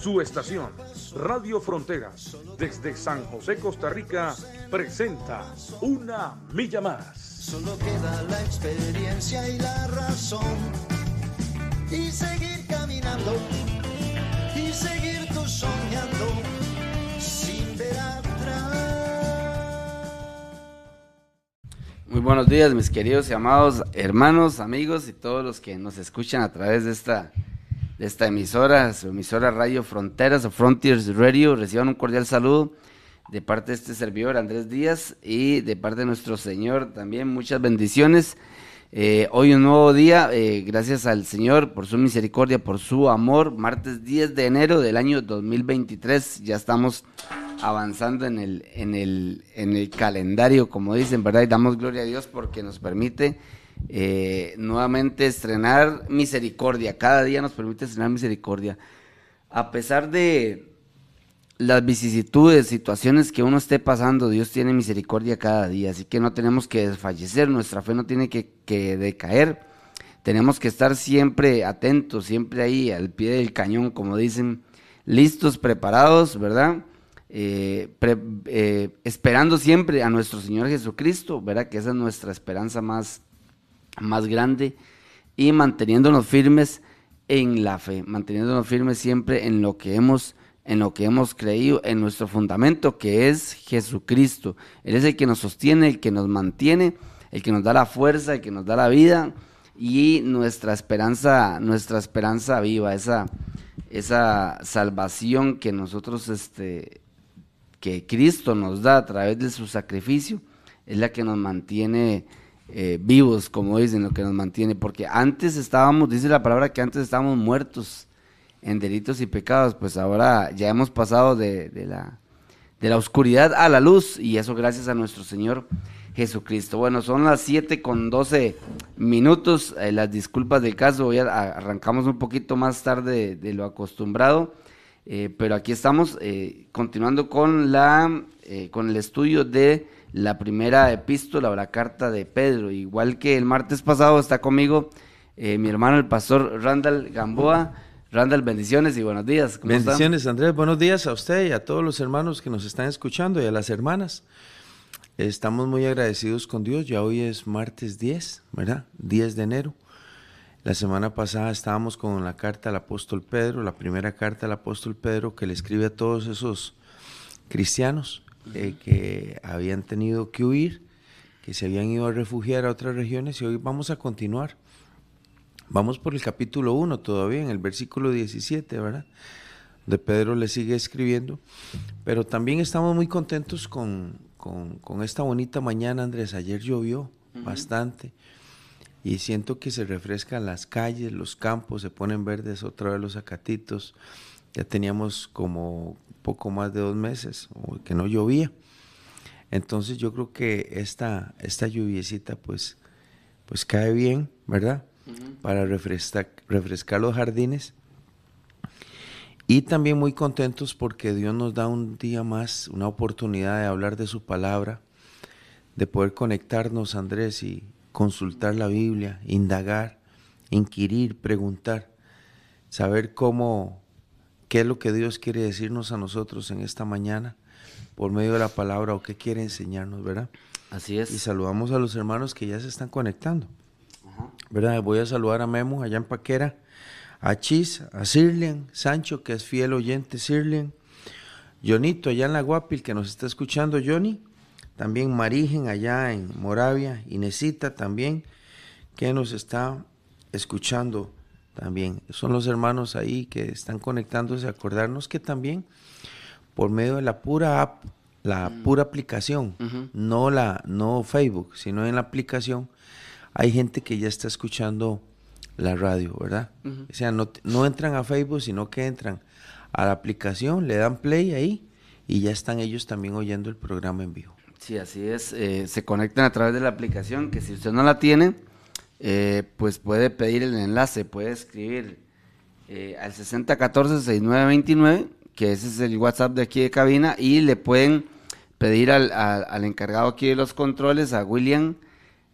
Su estación, Radio Fronteras, desde San José, Costa Rica, presenta Una Milla Más. Solo queda la experiencia y la razón. Y seguir caminando, y seguir tú soñando, sin ver atrás. Muy buenos días, mis queridos y amados hermanos, amigos y todos los que nos escuchan a través de esta de esta emisora, su emisora Radio Fronteras o Frontiers Radio. Reciban un cordial saludo de parte de este servidor Andrés Díaz y de parte de nuestro Señor también muchas bendiciones. Eh, hoy un nuevo día, eh, gracias al Señor por su misericordia, por su amor. Martes 10 de enero del año 2023, ya estamos avanzando en el, en el, en el calendario, como dicen, ¿verdad? Y damos gloria a Dios porque nos permite eh, nuevamente estrenar misericordia. Cada día nos permite estrenar misericordia. A pesar de las vicisitudes, situaciones que uno esté pasando, Dios tiene misericordia cada día. Así que no tenemos que desfallecer, nuestra fe no tiene que, decaer. Tenemos que estar siempre atentos, siempre ahí al pie del cañón, como dicen, listos, preparados, ¿verdad? Eh, eh, esperando siempre a nuestro Señor Jesucristo, ¿verdad? Que esa es nuestra esperanza más, más grande y manteniéndonos firmes en la fe, manteniéndonos firmes siempre en lo que hemos en lo que hemos creído, en nuestro fundamento que es Jesucristo. Él es el que nos sostiene, el que nos mantiene, el que nos da la fuerza, el que nos da la vida y nuestra esperanza, nuestra esperanza viva, esa, esa salvación que nosotros, este, que Cristo nos da a través de su sacrificio, es la que nos mantiene eh, vivos, como dicen, lo que nos mantiene, porque antes estábamos, dice la palabra que antes estábamos muertos en delitos y pecados, pues ahora ya hemos pasado de, la, de la oscuridad a la luz y eso gracias a nuestro Señor Jesucristo. Bueno, son las 7 con 12 minutos, eh, las disculpas del caso, hoy arrancamos un poquito más tarde de, lo acostumbrado, eh, pero aquí estamos continuando con, la, con el estudio de la primera epístola o la carta de Pedro. Igual que el martes pasado está conmigo eh, mi hermano el pastor Randall Gamboa. Randall, bendiciones y buenos días. bendiciones, Andrés. Buenos días a usted y a todos los hermanos que nos están escuchando y a las hermanas. Estamos muy agradecidos con Dios. Ya hoy es martes 10, ¿verdad? 10 de enero. La semana pasada estábamos con la carta al apóstol Pedro, la primera carta al apóstol Pedro que le escribe a todos esos cristianos eh, que habían tenido que huir, que se habían ido a refugiar a otras regiones y hoy vamos a continuar. Vamos por el capítulo 1 todavía, en el versículo 17, ¿verdad? De Pedro le sigue escribiendo, pero también estamos muy contentos con, con, esta bonita mañana, Andrés. Ayer llovió bastante y siento que se refrescan las calles, los campos, se ponen verdes otra vez los acatitos. Ya teníamos como poco más de dos meses, que no llovía. Entonces yo creo que esta, esta lluviecita pues, pues cae bien, ¿verdad? Para refrescar, refrescar los jardines. Y también muy contentos porque Dios nos da un día más, una oportunidad de hablar de su palabra, de poder conectarnos, Andrés, y consultar la Biblia, indagar, inquirir, preguntar, saber cómo qué es lo que Dios quiere decirnos a nosotros en esta mañana por medio de la palabra o qué quiere enseñarnos, ¿verdad? Así es. Y saludamos a los hermanos que ya se están conectando. ¿Verdad? Voy a saludar a Memo allá en Paquera, a Chis, a Sirlian, Sancho, que es fiel oyente, Sirlian, Jonito allá en la Guapil, que nos está escuchando, Johnny, también Marigen allá en Moravia, Inesita también, que nos está escuchando también. Son los hermanos ahí que están conectándose, acordarnos que también por medio de la pura app, la mm. pura aplicación, no la no Facebook, sino en la aplicación, hay gente que ya está escuchando la radio, ¿verdad? O sea, no, no entran a Facebook, sino que entran a la aplicación, le dan play ahí y ya están ellos también oyendo el programa en vivo. Sí, así es. Eh, se conectan a través de la aplicación, que si usted no la tiene, eh, pues puede pedir el enlace, puede escribir eh, al 6014-6929, que ese es el WhatsApp de aquí de cabina, y le pueden pedir al, al encargado aquí de los controles, a William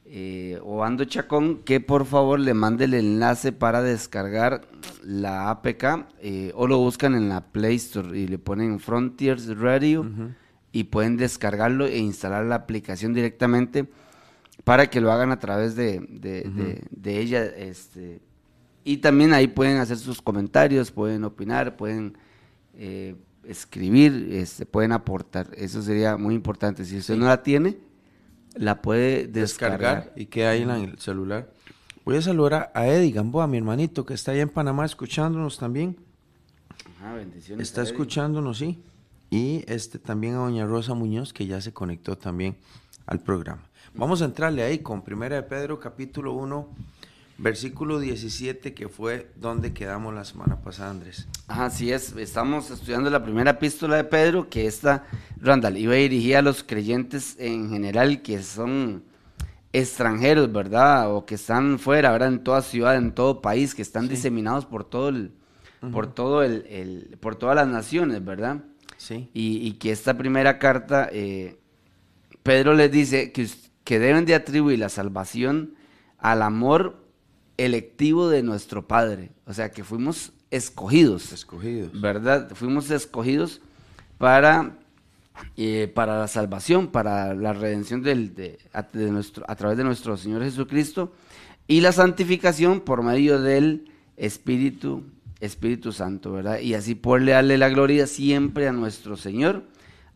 eh, Obando Chacón, que por favor le mande el enlace para descargar la APK eh, o lo buscan en la Play Store y le ponen Frontiers Radio y pueden descargarlo e instalar la aplicación directamente para que lo hagan a través de, de, ella. Este, y también ahí pueden hacer sus comentarios, pueden opinar, pueden eh, escribir, este, pueden aportar. Eso sería muy importante. Si usted no la tiene, la puede descargar. y que hay en el celular. Voy a saludar a Eddie Gamboa, mi hermanito, que está allá en Panamá escuchándonos también. bendiciones. Está escuchándonos, sí. Y este también a Doña Rosa Muñoz, que ya se conectó también al programa. Vamos a entrarle ahí con Primera de Pedro, capítulo 1, versículo 17, que fue donde quedamos la semana pasada, Andrés. Así es, estamos estudiando la primera epístola de Pedro, que esta, Randall, iba dirigida a los creyentes en general que son extranjeros, ¿verdad? O que están fuera, ¿verdad? En toda ciudad, en todo país, que están diseminados por todo el, por todo el, por todas las naciones, ¿verdad? Sí. Y, que esta primera carta, eh, Pedro les dice que, que deben de atribuir la salvación al amor electivo de nuestro Padre. O sea, que fuimos escogidos. Escogidos. ¿Verdad? Fuimos escogidos para, eh, para la salvación, para la redención del, de, nuestro, a través de nuestro Señor Jesucristo y la santificación por medio del Espíritu, Espíritu Santo, ¿verdad? Y así poderle darle la gloria siempre a nuestro Señor,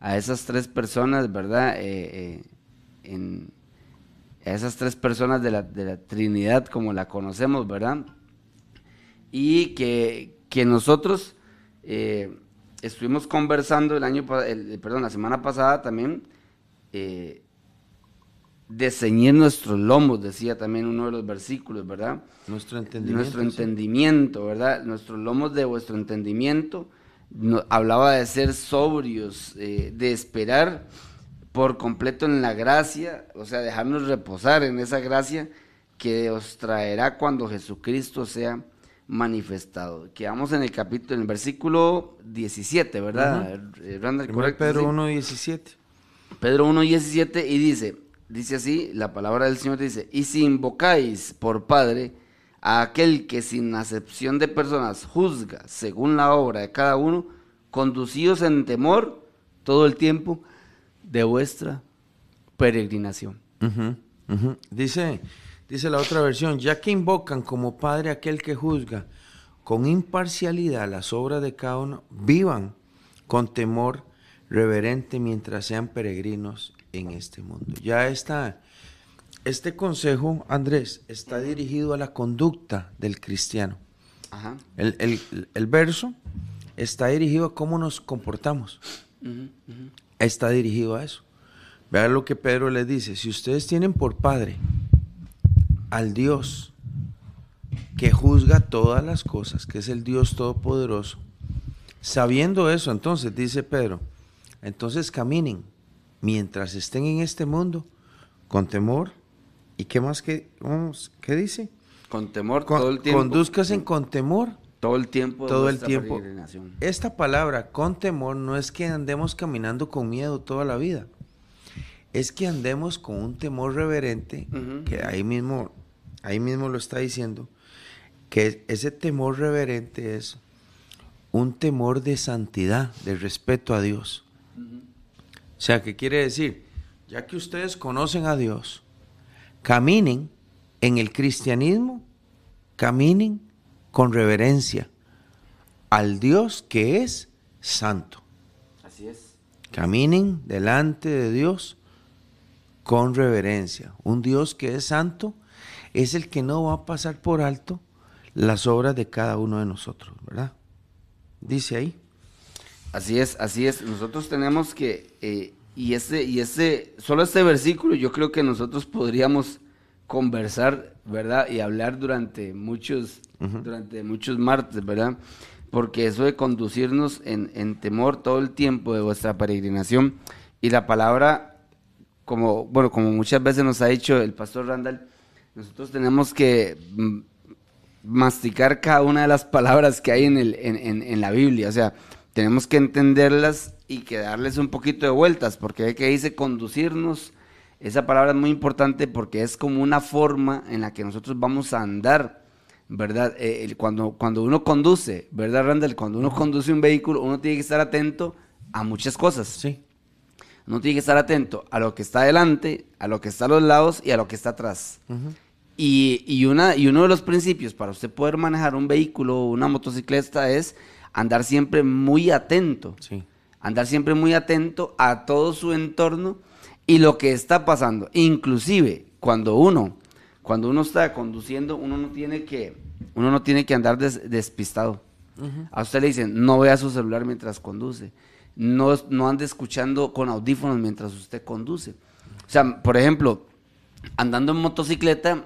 a esas tres personas, ¿verdad? Eh, eh, en, esas tres personas de la, de la, Trinidad como la conocemos, ¿verdad? Y que, que nosotros eh, estuvimos conversando el año, el, perdón, la semana pasada también, eh, de ceñir nuestros lomos, decía también uno de los versículos, ¿verdad? Nuestro entendimiento. Nuestro entendimiento, ¿verdad? Nuestros lomos de vuestro entendimiento. hablaba de ser sobrios, eh, de esperar por completo en la gracia, o sea, dejarnos reposar en esa gracia que os traerá cuando Jesucristo sea manifestado. Quedamos en el capítulo, en el versículo 17, ¿verdad? Uh Pedro 1.17. Pedro 1.17 y dice, dice así, la palabra del Señor dice, y si invocáis por Padre a aquel que sin acepción de personas juzga según la obra de cada uno, conducidos en temor todo el tiempo de vuestra peregrinación. Dice, dice la otra versión, ya que invocan como Padre aquel que juzga con imparcialidad las obras de cada uno, vivan con temor reverente mientras sean peregrinos en este mundo. Ya está, este consejo, Andrés, está dirigido a la conducta del cristiano. El, verso está dirigido a cómo nos comportamos está dirigido a eso. Vean lo que Pedro les dice, si ustedes tienen por padre al Dios que juzga todas las cosas, que es el Dios todopoderoso, sabiendo eso, entonces dice Pedro, entonces caminen mientras estén en este mundo con temor. ¿Y qué más que, qué dice? Con temor todo el tiempo. Conduzcasen con temor todo el tiempo. Todo el tiempo. Esta palabra, con temor, no es que andemos caminando con miedo toda la vida. Es que andemos con un temor reverente, que ahí mismo, ahí mismo lo está diciendo, que ese temor reverente es un temor de santidad, de respeto a Dios. O sea, ¿qué quiere decir? Ya que ustedes conocen a Dios, caminen en el cristianismo, caminen con reverencia al Dios que es santo. Así es. Caminen delante de Dios con reverencia. Un Dios que es santo es el que no va a pasar por alto las obras de cada uno de nosotros, ¿verdad? Dice ahí. Así es, así es. Nosotros tenemos que, eh, y ese, y ese, solo este versículo, yo creo que nosotros podríamos conversar, ¿verdad? Y hablar durante muchos, durante muchos martes, ¿verdad? Porque eso de conducirnos en, temor todo el tiempo de vuestra peregrinación y la palabra como, bueno, como muchas veces nos ha dicho el pastor Randall, nosotros tenemos que mm, masticar cada una de las palabras que hay en, el, en, en, en la Biblia. O sea, tenemos que entenderlas y que darles un poquito de vueltas, porque que dice conducirnos. Esa palabra es muy importante porque es como una forma en la que nosotros vamos a andar, ¿verdad? Eh, cuando, cuando uno conduce, ¿verdad, Randall? Cuando uno conduce un vehículo, uno tiene que estar atento a muchas cosas. Sí. Uno tiene que estar atento a lo que está adelante, a lo que está a los lados y a lo que está atrás. y, y una, y uno de los principios para usted poder manejar un vehículo o una motocicleta es andar siempre muy atento. Sí. Andar siempre muy atento a todo su entorno y lo que está pasando. Inclusive cuando uno, cuando uno está conduciendo, uno no tiene que, uno no tiene que andar des- despistado. A usted le dicen, no vea su celular mientras conduce. No, no ande escuchando con audífonos mientras usted conduce. O sea, por ejemplo, andando en motocicleta,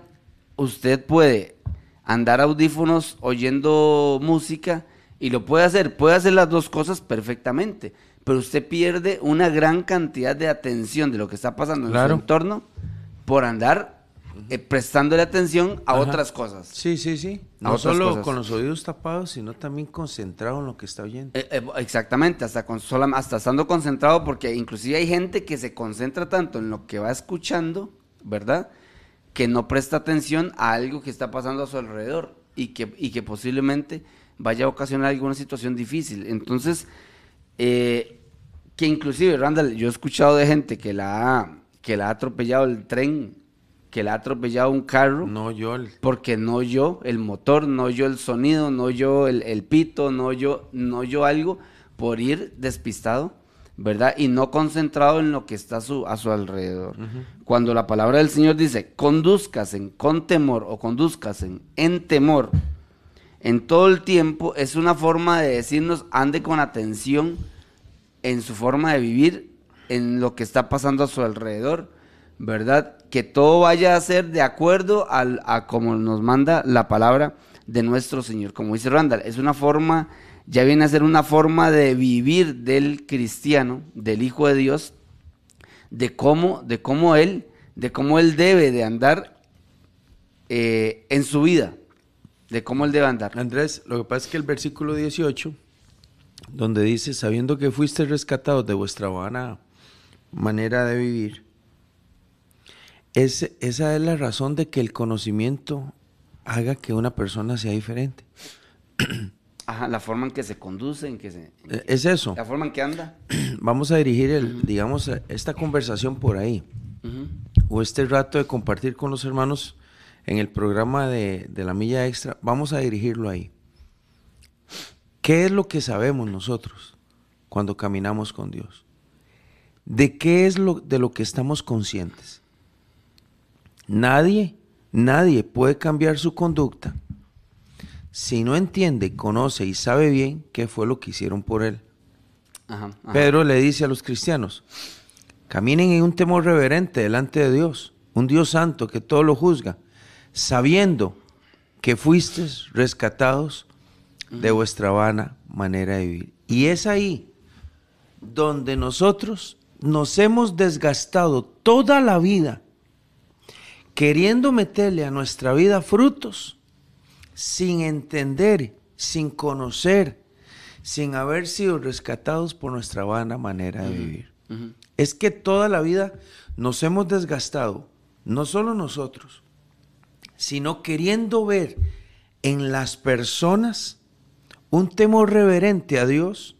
usted puede andar audífonos oyendo música y lo puede hacer, puede hacer las dos cosas perfectamente, pero usted pierde una gran cantidad de atención de lo que está pasando en su entorno por andar eh, prestándole atención a Ajá. otras cosas. Sí, sí, sí. A No solo cosas. con los oídos tapados, sino también concentrado en lo que está oyendo. Eh, eh, exactamente, hasta, con, sola- hasta estando concentrado, porque inclusive hay gente que se concentra tanto en lo que va escuchando, ¿verdad? Que no presta atención a algo que está pasando a su alrededor y que, y que posiblemente vaya a ocasionar alguna situación difícil. Entonces, eh, que inclusive, Randall, yo he escuchado de gente que la ha, que la ha atropellado el tren, que la ha atropellado un carro No, yo. el- porque no oyó el motor, no oyó el sonido, no oyó el, el pito, no oyó, no oyó algo por ir despistado, ¿verdad? Y no concentrado en lo que está a su, a su alrededor. Cuando la palabra del Señor dice, conduzcasen con temor o conduzcasen en temor, en todo el tiempo, es una forma de decirnos, ande con atención en su forma de vivir, en lo que está pasando a su alrededor, ¿verdad? Que todo vaya a ser de acuerdo a como nos manda la palabra de nuestro Señor. Como dice Randall, es una forma, ya viene a ser una forma de vivir del cristiano, del Hijo de Dios, de cómo, de cómo él, de cómo él debe de andar eh, en su vida, de cómo él debe andar. Andrés, lo que pasa es que el versículo 18, donde dice, sabiendo que fuiste rescatados de vuestra vana manera de vivir, es- esa es la razón de que el conocimiento haga que una persona sea diferente. Ajá, la forma en que se conduce, en que se... en que- Es eso. la forma en que anda. Vamos a dirigir, el, digamos, esta conversación por ahí. O este rato de compartir con los hermanos en el programa de, de la milla extra, vamos a dirigirlo ahí. ¿Qué es lo que sabemos nosotros cuando caminamos con Dios? ¿De qué es lo de lo que estamos conscientes? Nadie, nadie puede cambiar su conducta si no entiende, conoce y sabe bien qué fue lo que hicieron por él. Ajá, ajá. Pedro le dice a los cristianos, caminen en un temor reverente delante de Dios, un Dios santo que todo lo juzga, sabiendo que fuisteis rescatados de vuestra vana manera de vivir. Y es ahí donde nosotros nos hemos desgastado toda la vida queriendo meterle a nuestra vida frutos sin entender, sin conocer, sin haber sido rescatados por nuestra vana manera de vivir. Es que toda la vida nos hemos desgastado, no solo nosotros, sino queriendo ver en las personas un temor reverente a Dios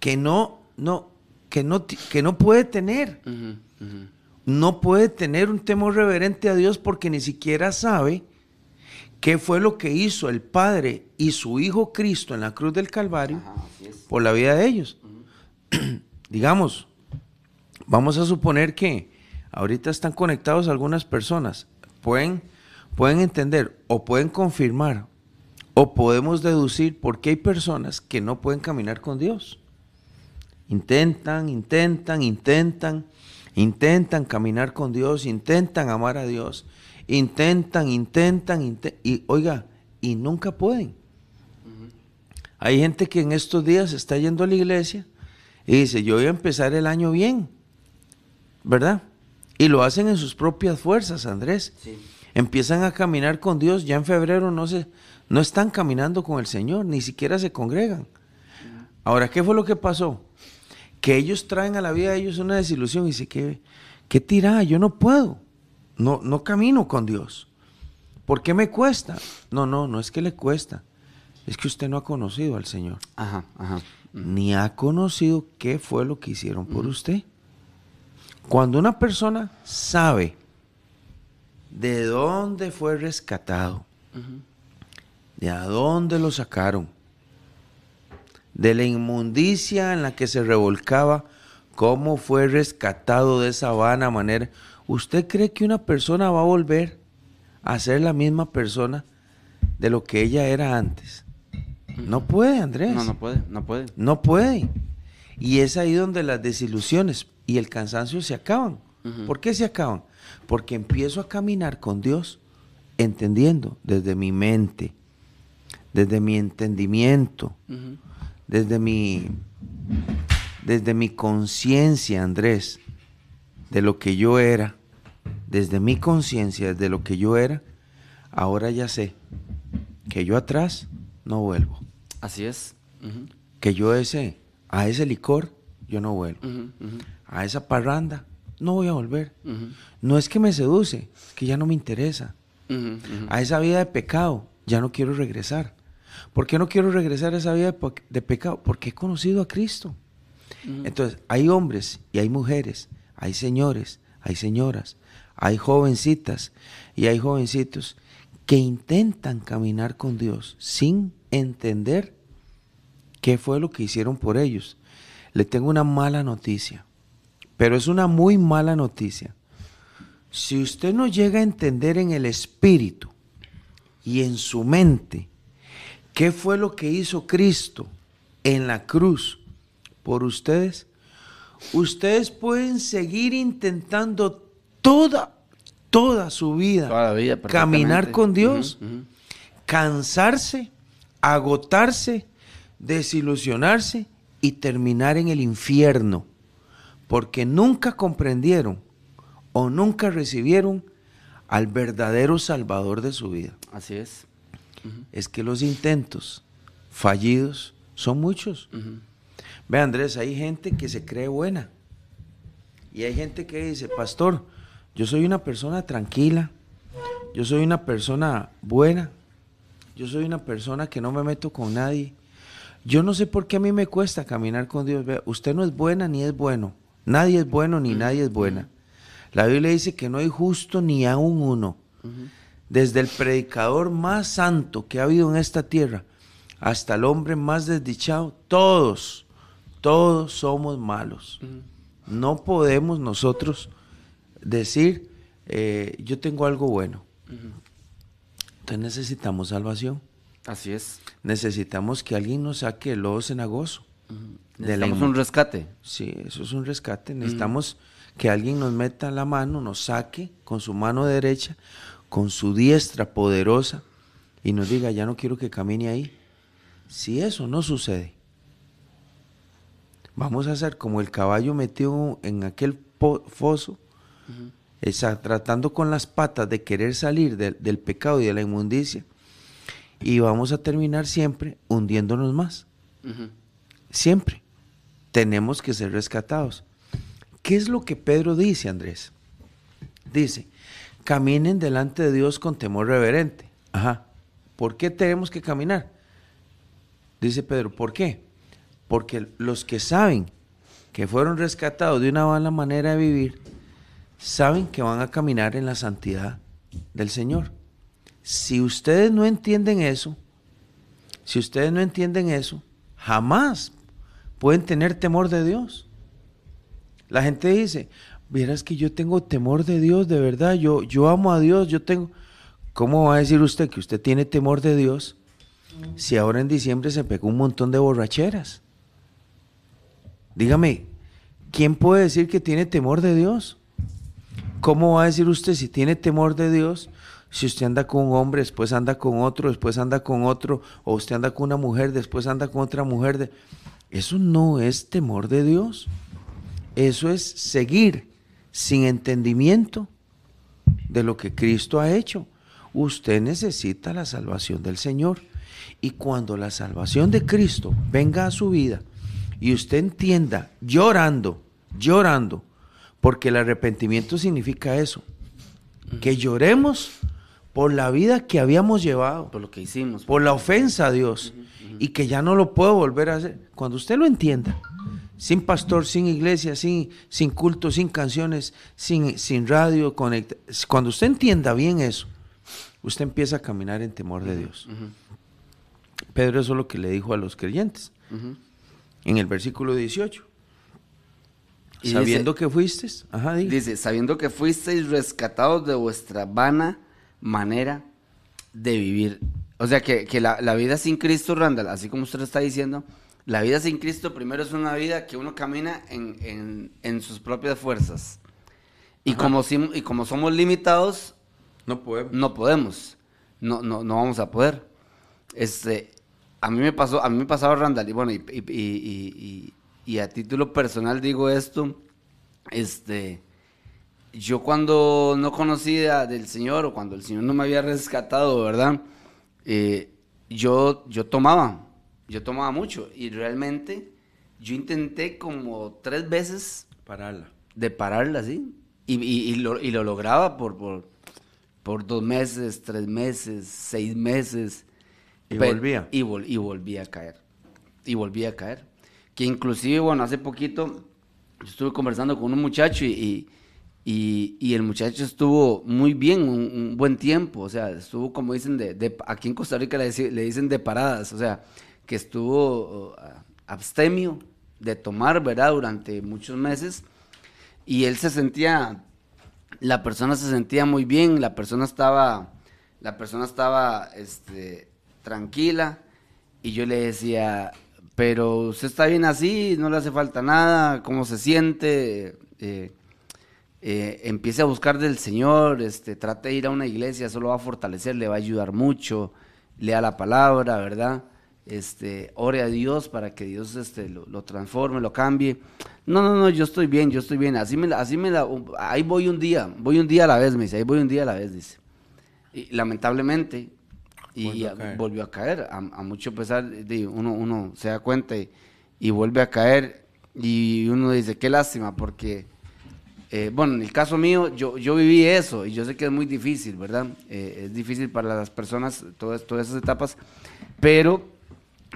que no, no, que no, que no puede tener. No puede tener un temor reverente a Dios porque ni siquiera sabe qué fue lo que hizo el Padre y su Hijo Cristo en la cruz del Calvario Ajá, por la vida de ellos. Digamos, vamos a suponer que ahorita están conectados algunas personas, pueden, pueden entender o pueden confirmar o podemos deducir por qué hay personas que no pueden caminar con Dios. Intentan, intentan, intentan, intentan caminar con Dios, intentan amar a Dios, intentan, intentan, inte- y oiga, y nunca pueden. Hay gente que en estos días está yendo a la iglesia y dice, yo voy a empezar el año bien. ¿verdad? Y lo hacen en sus propias fuerzas, Andrés. Empiezan a caminar con Dios, ya en febrero no se, no están caminando con el Señor, ni siquiera se congregan. Ahora, ¿qué fue lo que pasó? Que ellos traen a la vida de ellos una desilusión y dice que qué tirada, yo no puedo. No, no camino con Dios. ¿Por qué me cuesta? No, no, no es que le cuesta. Es que usted no ha conocido al Señor. Ajá, ajá. Ni ha conocido qué fue lo que hicieron por usted. Cuando una persona sabe de dónde fue rescatado, de a dónde lo sacaron, de la inmundicia en la que se revolcaba, cómo fue rescatado de esa vana manera, ¿usted cree que una persona va a volver a ser la misma persona de lo que ella era antes? No puede, Andrés. No, no puede, no puede. No puede. Y es ahí donde las desilusiones y el cansancio se acaban. ¿Por qué se acaban? Porque empiezo a caminar con Dios entendiendo desde mi mente, desde mi entendimiento, desde mi desde mi conciencia, Andrés, de lo que yo era, desde mi conciencia, de lo que yo era, ahora ya sé que yo atrás no vuelvo. Así es. Que yo ese, a ese licor, yo no vuelvo. A esa parranda, no voy a volver. No es que me seduce, es que ya no me interesa. A esa vida de pecado, ya no quiero regresar. ¿Por qué no quiero regresar a esa vida de, pecado? Porque he conocido a Cristo. Entonces, hay hombres y hay mujeres, hay señores, hay señoras, hay jovencitas y hay jovencitos que intentan caminar con Dios sin entender qué fue lo que hicieron por ellos. Le tengo una mala noticia, pero es una muy mala noticia. Si usted no llega a entender en el espíritu y en su mente qué fue lo que hizo Cristo en la cruz por ustedes, ustedes pueden seguir intentando toda, toda su vida, caminar con Dios, cansarse, agotarse, desilusionarse y terminar en el infierno, porque nunca comprendieron o nunca recibieron al verdadero Salvador de su vida. Así es. Es que los intentos fallidos son muchos. Ve Andrés, hay gente que se cree buena. Y hay gente que dice, pastor, yo soy una persona tranquila, yo soy una persona buena, yo soy una persona que no me meto con nadie. Yo no sé por qué a mí me cuesta caminar con Dios. usted no es buena ni es bueno. Nadie es bueno ni nadie es buena. La Biblia dice que no hay justo ni aún uno. Desde el predicador más santo que ha habido en esta tierra hasta el hombre más desdichado, todos todos somos malos. No podemos nosotros decir, eh, yo tengo algo bueno. Entonces necesitamos salvación. Así es. Necesitamos que alguien nos saque el lodo cenagoso. Necesitamos un rescate. Sí, eso es un rescate. Necesitamos que alguien nos meta la mano, nos saque con su mano derecha, con su diestra poderosa y nos diga, ya no quiero que camine ahí. Si eso no sucede, Vamos a hacer como el caballo metido en aquel foso, tratando con las patas de querer salir del pecado y de la inmundicia, y vamos a terminar siempre hundiéndonos más. Siempre. Tenemos que ser rescatados. ¿Qué es lo que Pedro dice, Andrés? Dice, caminen delante de Dios con temor reverente. Ajá. ¿Por qué tenemos que caminar? Dice Pedro, ¿por qué? Porque los que saben que fueron rescatados de una mala manera de vivir, saben que van a caminar en la santidad del Señor. Si ustedes no entienden eso, si ustedes no entienden eso, jamás pueden tener temor de Dios. La gente dice, vieras que yo tengo temor de Dios, de verdad, yo, yo amo a Dios, yo tengo... ¿Cómo va a decir usted que usted tiene temor de Dios si ahora en diciembre se pegó un montón de borracheras? Dígame, ¿quién puede decir que tiene temor de Dios? ¿Cómo va a decir usted si tiene temor de Dios? Si usted anda con un hombre, después anda con otro, después anda con otro, o usted anda con una mujer, después anda con otra mujer. Eso no es temor de Dios. Eso es seguir sin entendimiento de lo que Cristo ha hecho. Usted necesita la salvación del Señor. Y cuando la salvación de Cristo venga a su vida y usted entienda llorando, llorando, porque el arrepentimiento significa eso, que lloremos por la vida que habíamos llevado, por lo que hicimos, por la ofensa a Dios, y que ya no lo puedo volver a hacer. Cuando usted lo entienda, sin pastor, sin iglesia, sin, sin culto, sin canciones, sin, sin radio, conecta, cuando usted entienda bien eso, usted empieza a caminar en temor de Dios. Pedro eso es lo que le dijo a los creyentes en el versículo 18. sabiendo que fuisteis, dice, sabiendo que fuisteis rescatados de vuestra vana manera de vivir. O sea que, la, vida sin Cristo, Randall, así como usted está diciendo, la vida sin Cristo primero es una vida que uno camina en, sus propias fuerzas. Y como, y como somos limitados, no podemos. No podemos. No, no, no vamos a poder. Este, a mí me pasó, a mí me pasaba Randall, y bueno, y, a título personal digo esto, este, yo cuando no conocía del Señor, o cuando el Señor no me había rescatado, ¿verdad? Eh, yo, yo tomaba, yo tomaba mucho, y realmente yo intenté como tres veces pararla. De pararla, sí. Y, lo, y lo lograba por, por, por dos meses, tres meses, seis meses. Y volvía. Y, y volvía a caer. Y volvía a caer. Que inclusive, bueno, hace poquito estuve conversando con un muchacho y, y, el muchacho estuvo muy bien, un, buen tiempo. O sea, estuvo, como dicen, de, aquí en Costa Rica le, le, dicen de paradas. O sea, que estuvo uh, abstemio de tomar, ¿verdad? Durante muchos meses. Y él se sentía, la persona se sentía muy bien, la persona estaba, la persona estaba, este, tranquila. Y yo le decía, pero usted está bien así, no le hace falta nada, ¿cómo se siente? Eh, eh, empiece a buscar del Señor, este, trate de ir a una iglesia, eso lo va a fortalecer, le va a ayudar mucho, lea la palabra, ¿verdad? Este, ore a Dios para que Dios este, lo, transforme, lo cambie. No, no, no, yo estoy bien, yo estoy bien. Así me, así me la, ahí voy un día, voy un día a la vez, me dice, ahí voy un día a la vez, dice. Y lamentablemente, y volvió a caer. A, mucho pesar, uno, uno se da cuenta y, vuelve a caer y uno dice, qué lástima, porque, eh, bueno, en el caso mío, yo, yo viví eso y yo sé que es muy difícil, ¿verdad? Eh, es difícil para las personas todas, todas esas etapas, pero,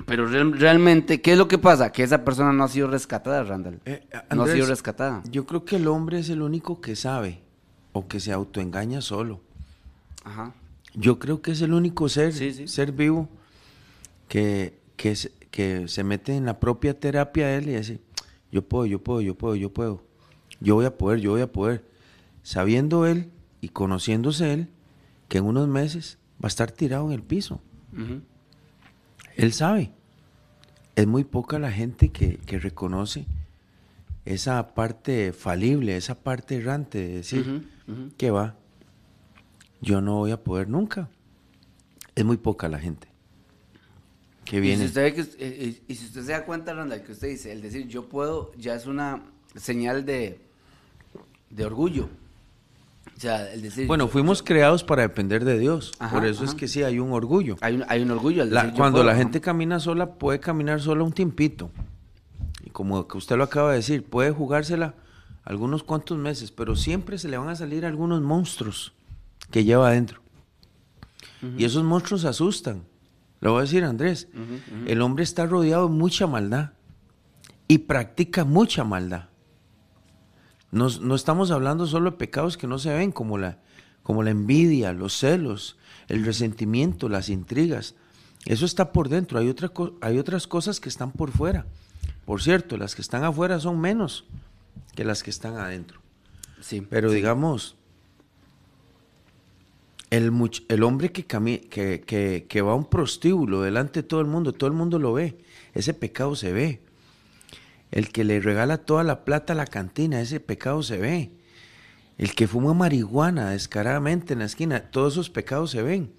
pero realmente, ¿qué es lo que pasa? Que esa persona no ha sido rescatada, Randall. Eh, no ha sido rescatada. Yo creo que el hombre es el único que sabe o que se autoengaña solo. Ajá. Yo creo que es el único ser, ser vivo que, que, que, se mete en la propia terapia él y dice, yo puedo, yo puedo, yo puedo, yo puedo. Yo voy a poder, yo voy a poder. Sabiendo él y conociéndose él que en unos meses va a estar tirado en el piso. Él sabe. Es muy poca la gente que, reconoce esa parte falible, esa parte errante de decir que va, yo no voy a poder nunca. Es muy poca la gente que viene. Y si usted, eh, eh, y si usted se da cuenta, Randall, que usted dice, el decir yo puedo ya es una señal de, de orgullo. O sea, el decir, bueno, fuimos creados para depender de Dios. Por eso es que sí hay un orgullo. Hay un, hay un orgullo. cuando la gente camina sola, puede caminar sola un tiempito. Y como que usted lo acaba de decir, puede jugársela algunos cuantos meses, pero siempre se le van a salir algunos monstruos que lleva adentro. Y esos monstruos asustan. Lo voy a decir, Andrés. El hombre está rodeado de mucha maldad y practica mucha maldad. No, estamos hablando solo de pecados que no se ven, como la, como la envidia, los celos, el resentimiento, las intrigas. Eso está por dentro. Hay, otra, hay otras cosas que están por fuera. Por cierto, las que están afuera son menos que las que están adentro. Sí, Pero digamos, el, hombre que, que, que, va a un prostíbulo delante de todo el mundo, todo el mundo lo ve, ese pecado se ve. El que le regala toda la plata a la cantina, ese pecado se ve. El que fuma marihuana descaradamente en la esquina, todos esos pecados se ven.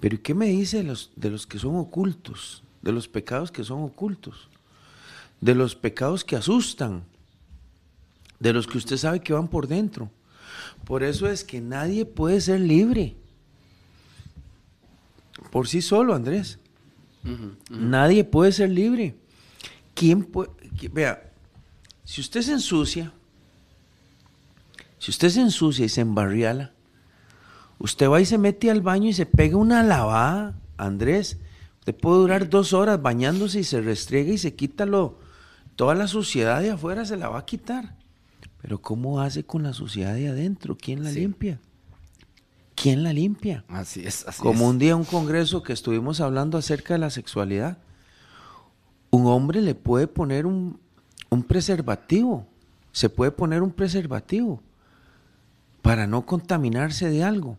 Pero ¿y qué me dice de los, de los que son ocultos? De los pecados que son ocultos. De los pecados que asustan. de los que usted sabe que van por dentro. Por eso es que nadie puede ser libre por sí solo, Andrés. Nadie puede ser libre. ¿Quién puede? Vea, si usted se ensucia, si usted se ensucia y se embarriala, usted va y se mete al baño y se pega una lavada, Andrés. Usted puede durar dos horas bañándose y se restriega y se quita lo, toda la suciedad de afuera, se la va a quitar. Pero ¿cómo hace con la suciedad de adentro? ¿Quién la limpia? ¿Quién la limpia? Así es, así Como un día un congreso que estuvimos hablando acerca de la sexualidad. Un hombre le puede poner un, un preservativo, se puede poner un preservativo para no contaminarse de algo.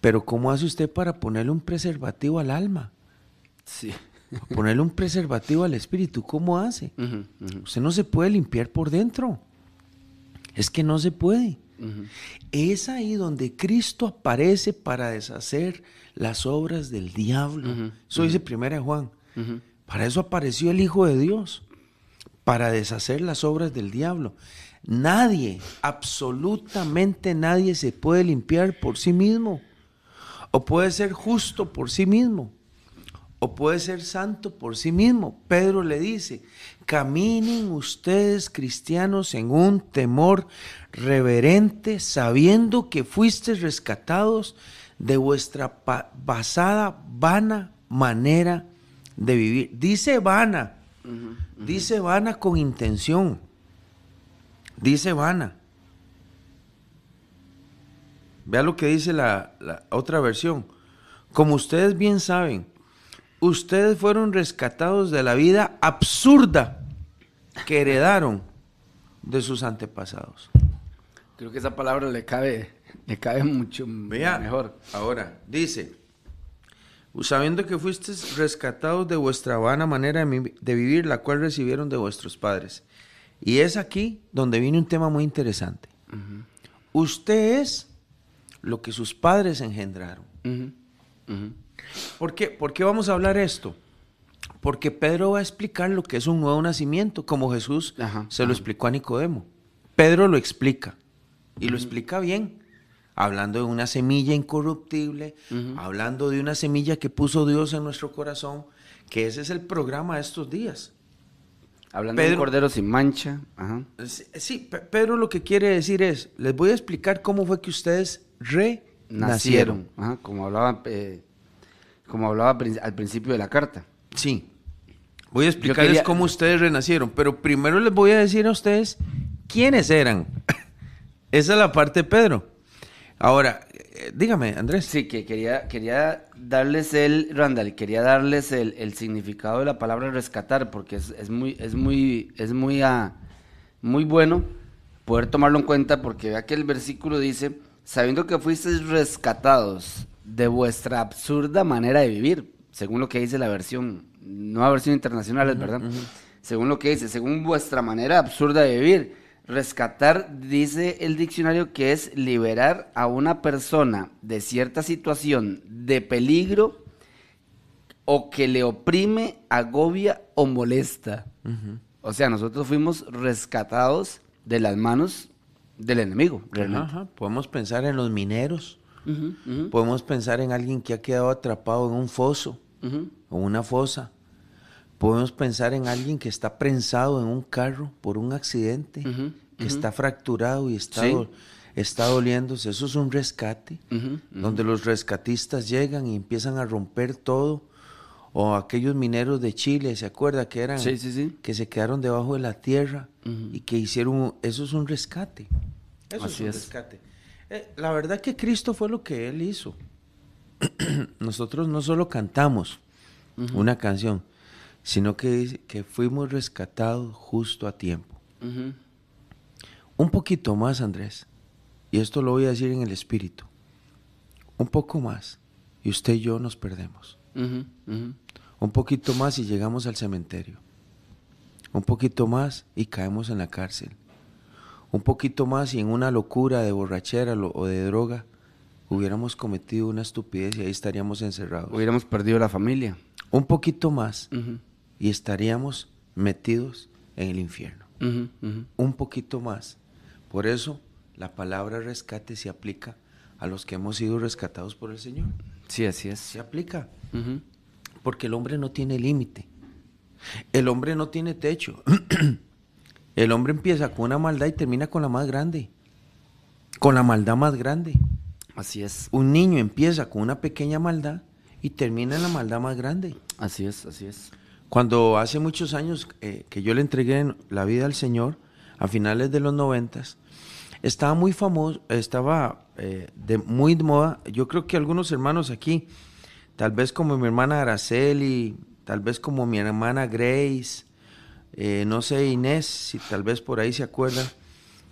Pero ¿cómo hace usted para ponerle un preservativo al alma? Sí. Ponerle un preservativo al espíritu, ¿cómo hace? Usted no se puede limpiar por dentro. Es que no se puede. Es ahí donde Cristo aparece para deshacer las obras del diablo. Eso dice primera Juan. Para eso apareció el Hijo de Dios, para deshacer las obras del diablo. Nadie, absolutamente nadie se puede limpiar por sí mismo, o puede ser justo por sí mismo, o puede ser santo por sí mismo. Pedro le dice, caminen ustedes cristianos en un temor reverente, sabiendo que fuisteis rescatados de vuestra basada, vana manera de vivir. Dice vana, dice vana con intención, dice vana. Vea lo que dice la, la otra versión. Como ustedes bien saben, ustedes fueron rescatados de la vida absurda que heredaron de sus antepasados. Creo que esa palabra le cabe, le cabe mucho mejor. Ahora, dice, sabiendo que fuisteis rescatados de vuestra vana manera de vivir, la cual recibieron de vuestros padres. Y es aquí donde viene un tema muy interesante. Usted es lo que sus padres engendraron. ¿Por, qué? ¿Por qué vamos a hablar esto? Porque Pedro va a explicar lo que es un nuevo nacimiento, como Jesús se lo explicó a Nicodemo. Pedro lo explica y lo explica bien, hablando de una semilla incorruptible, hablando de una semilla que puso Dios en nuestro corazón, que ese es el programa de estos días. Hablando de un cordero sin mancha. Sí, Pedro lo que quiere decir es, les voy a explicar cómo fue que ustedes renacieron. como hablaba eh, como hablaba al principio de la carta. Sí. Voy a explicarles cómo ustedes renacieron, pero primero les voy a decir a ustedes quiénes eran. Esa es la parte de Pedro. Ahora, eh, dígame, Andrés. Sí, que quería, quería darles el, Randall, quería darles el, significado de la palabra rescatar, porque es, muy, es muy, es muy, ah, muy bueno poder tomarlo en cuenta, porque vea que el versículo dice, sabiendo que fuisteis rescatados de vuestra absurda manera de vivir, según lo que dice la versión, nueva versión internacional, es ¿verdad? Según lo que dice, según vuestra manera absurda de vivir. Rescatar, dice el diccionario, que es liberar a una persona de cierta situación de peligro o que le oprime, agobia o molesta. O sea, nosotros fuimos rescatados de las manos del enemigo, Podemos pensar en los mineros. Podemos pensar en alguien que ha quedado atrapado en un foso o una fosa. Podemos pensar en alguien que está prensado en un carro por un accidente, que está fracturado y está, está doliéndose. Eso es un rescate, donde los rescatistas llegan y empiezan a romper todo. O aquellos mineros de Chile, ¿se acuerda que eran? Que se quedaron debajo de la tierra y que hicieron. eso es un rescate. Eso es un rescate. Eh, la verdad que Cristo fue lo que Él hizo. Nosotros no solo cantamos una canción, sino que, que, fuimos rescatados justo a tiempo. Un poquito más, Andrés, y esto lo voy a decir en el Espíritu, un poco más, y usted y yo nos perdemos. Un poquito más y llegamos al cementerio. Un poquito más y caemos en la cárcel un poquito más y en una locura de borrachera o de droga hubiéramos cometido una estupidez y ahí estaríamos encerrados. Hubiéramos perdido la familia. Un poquito más y estaríamos metidos en el infierno. Un poquito más. Por eso la palabra rescate se aplica a los que hemos sido rescatados por el Señor. Sí, así es. Se aplica. Porque el hombre no tiene límite. El hombre no tiene techo. el hombre empieza con una maldad y termina con la más grande. Con la maldad más grande. Así es. Un niño empieza con una pequeña maldad y termina en la maldad más grande. Así es, así es. Cuando hace muchos años eh, que yo le entregué en la vida al Señor, a finales de los noventas, estaba muy famoso, estaba eh, de, muy de moda. Yo creo que algunos hermanos aquí, tal vez como mi hermana Araceli, tal vez como mi hermana Grace, eh, no sé, Inés, si tal vez por ahí se acuerdan,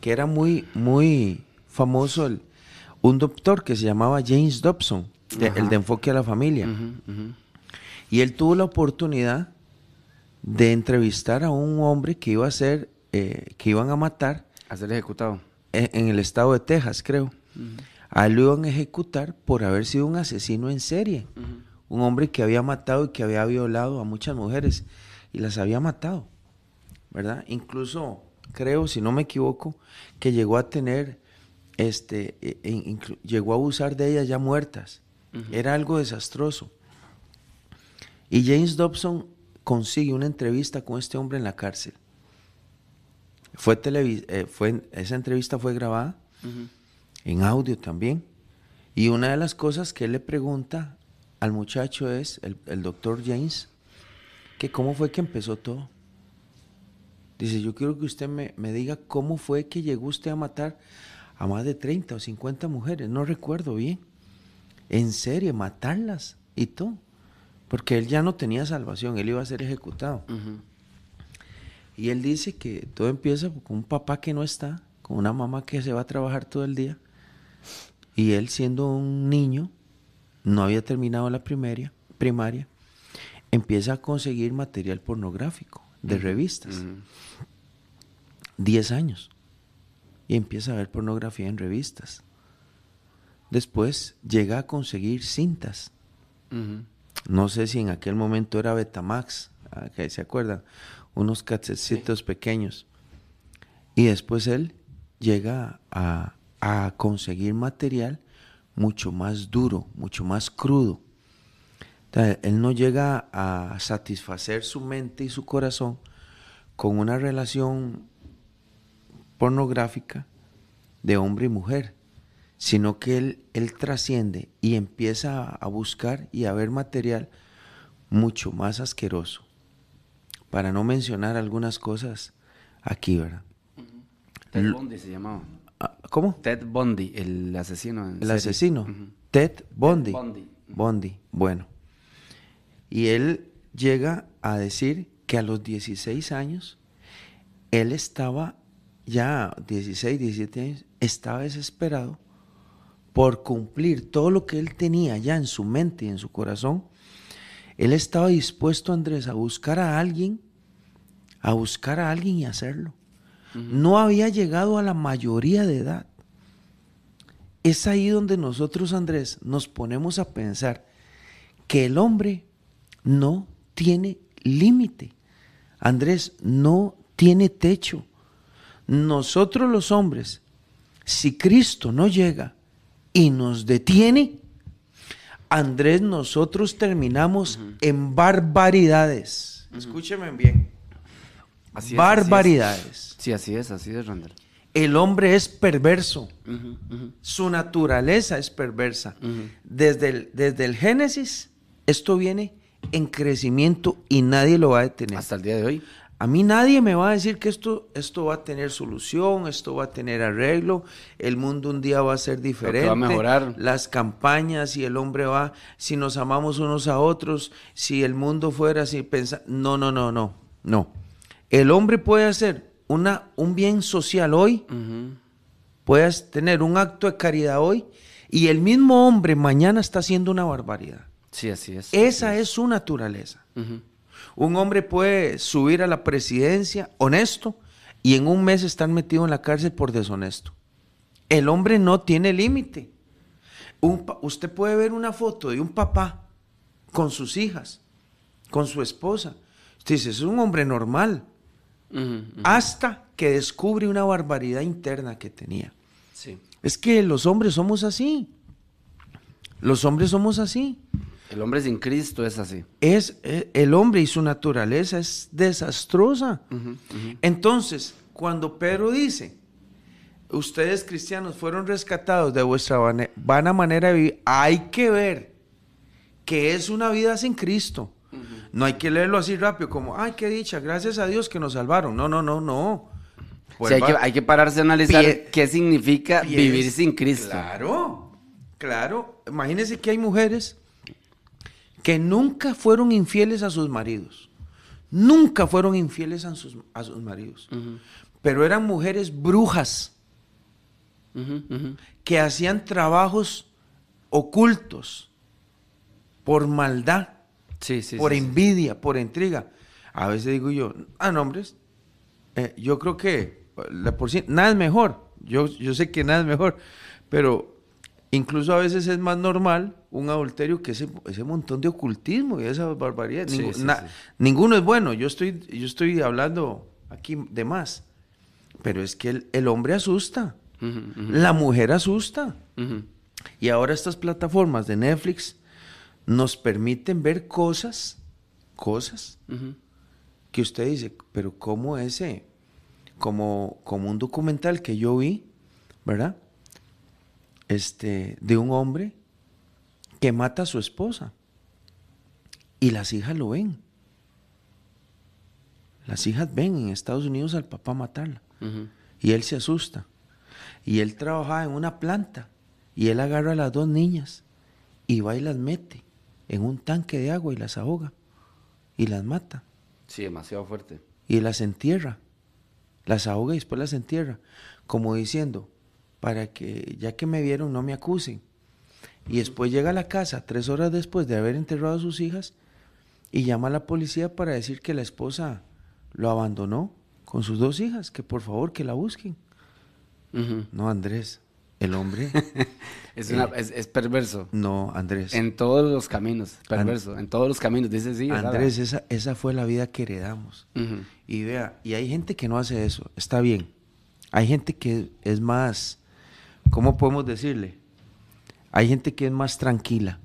que era muy, muy famoso el- un doctor que se llamaba James Dobson, de- el de enfoque a la familia. Y él tuvo la oportunidad de entrevistar a un hombre que iba a ser, eh, que iban a matar A ser ejecutado. en, en el estado de Texas, creo. A él lo iban a ejecutar por haber sido un asesino en serie. Un hombre que había matado y que había violado a muchas mujeres y las había matado, ¿verdad? Incluso creo, si no me equivoco, que llegó a tener, este, e- e- llegó a abusar de ellas ya muertas. Era algo desastroso. Y James Dobson consigue una entrevista con este hombre en la cárcel. Fue eh, fue, esa entrevista fue grabada en audio también. Y una de las cosas que él le pregunta al muchacho es, el, el doctor James, que cómo fue que empezó todo. Dice, yo quiero que usted me, me diga cómo fue que llegó usted a matar a más de 30 o 50 mujeres, no recuerdo bien. En serio, matarlas y todo. Porque él ya no tenía salvación, él iba a ser ejecutado. Y él dice que todo empieza con un papá que no está, con una mamá que se va a trabajar todo el día. Y él siendo un niño, no había terminado la primaria, primaria, empieza a conseguir material pornográfico de revistas. Ujú. 10 años. Y empieza a ver pornografía en revistas. Después llega a conseguir cintas. No sé si en aquel momento era Betamax, ah, que se acuerdan, unos casetitos pequeños. Y después él llega a, a conseguir material mucho más duro, mucho más crudo. O sea, él no llega a satisfacer su mente y su corazón con una relación pornográfica de hombre y mujer, sino que él, él trasciende y empieza a, buscar y a ver material mucho más asqueroso, para no mencionar algunas cosas aquí, ¿verdad? Ted Bundy se llamaba. Ah, ¿Cómo? Ted Bundy, el asesino. en El serie. asesino. Ted Bundy. Bundy. Bundy, bueno. Y él llega a decir que a los 16 años, él estaba ya 16, 17 años, estaba desesperado por cumplir todo lo que él tenía ya en su mente y en su corazón. Él estaba dispuesto, Andrés, a buscar a alguien, a buscar a alguien y hacerlo. No había llegado a la mayoría de edad. Es ahí donde nosotros, Andrés, nos ponemos a pensar que el hombre no tiene límite. Andrés, no tiene techo. Nosotros los hombres, si Cristo no llega y nos detiene, Andrés, nosotros terminamos en barbaridades. Escúcheme bien. Así es, así es. barbaridades. Sí, así es, así es, Randall. El hombre es perverso. Su naturaleza es perversa. Desde, el, desde el Génesis, esto viene en crecimiento y nadie lo va a detener. Hasta el día de hoy. A mí nadie me va a decir que esto, esto va a tener solución, esto va a tener arreglo, el mundo un día va a ser diferente. va a mejorar. Las campañas y el hombre va, si nos amamos unos a otros, si el mundo fuera así, pensar. No, no, no, no, no. El hombre puede hacer una, un bien social hoy, Ujú. puedes tener un acto de caridad hoy y el mismo hombre mañana está haciendo una barbaridad. Sí, así es. Esa así es su naturaleza. Un hombre puede subir a la presidencia honesto y en un mes estar metido en la cárcel por deshonesto. El hombre no tiene límite. Usted puede ver una foto de un papá con sus hijas, con su esposa. Usted dice, es un hombre normal. hasta que descubre una barbaridad interna que tenía. Sí. Es que los hombres somos así. Los hombres somos así. El hombre sin Cristo es así. Es eh, el hombre y su naturaleza es desastrosa. Entonces, cuando Pedro dice, ustedes cristianos fueron rescatados de vuestra vana manera de vivir, hay que ver que es una vida sin Cristo. No hay que leerlo así rápido, como, ay, qué dicha, gracias a Dios que nos salvaron. No, no, no, no. Hay, que, hay que pararse a analizar Pie- qué significa pies- vivir sin Cristo. Claro, claro. Imagínense que hay mujeres que nunca fueron infieles a sus maridos. Nunca fueron infieles a sus, a sus maridos. Pero eran mujeres brujas que hacían trabajos ocultos por maldad, Sí, sí. por sí, envidia, por intriga. A veces digo yo, ah, no, hombres, eh, yo creo que la por cien- nada es mejor. Yo, yo sé que nada es mejor, pero incluso a veces es más normal un adulterio que ese, ese montón de ocultismo y esa barbaridad. Sí, Ningú- sí, na- sí. Ninguno es bueno. Yo estoy, yo estoy hablando aquí de más. Pero es que el, el hombre asusta, la mujer asusta. Y ahora estas plataformas de Netflix nos permiten ver cosas, cosas que usted dice, pero ¿cómo ese? Como, como un documental que yo vi, ¿verdad? Este, de un hombre que mata a su esposa. Y las hijas lo ven. Las hijas ven en Estados Unidos al papá matarla. Y él se asusta. Y él trabajaba en una planta. Y él agarra a las dos niñas y va y las mete en un tanque de agua y las ahoga. Y las mata. Sí, demasiado fuerte. Y las entierra. Las ahoga y después las entierra. Como diciendo, para que ya que me vieron no me acusen. Y después llega a la casa tres horas después de haber enterrado a sus hijas y llama a la policía para decir que la esposa lo abandonó con sus dos hijas, que por favor que la busquen. No, Andrés, el hombre. Es, una- es, es perverso. No, Andrés. En todos los caminos. Perverso. En todos los caminos. Dice sí. Andrés, esa, esa fue la vida que heredamos. Y vea, y hay gente que no hace eso, está bien. Hay gente que es más, ¿cómo podemos decirle? Hay gente que es más tranquila.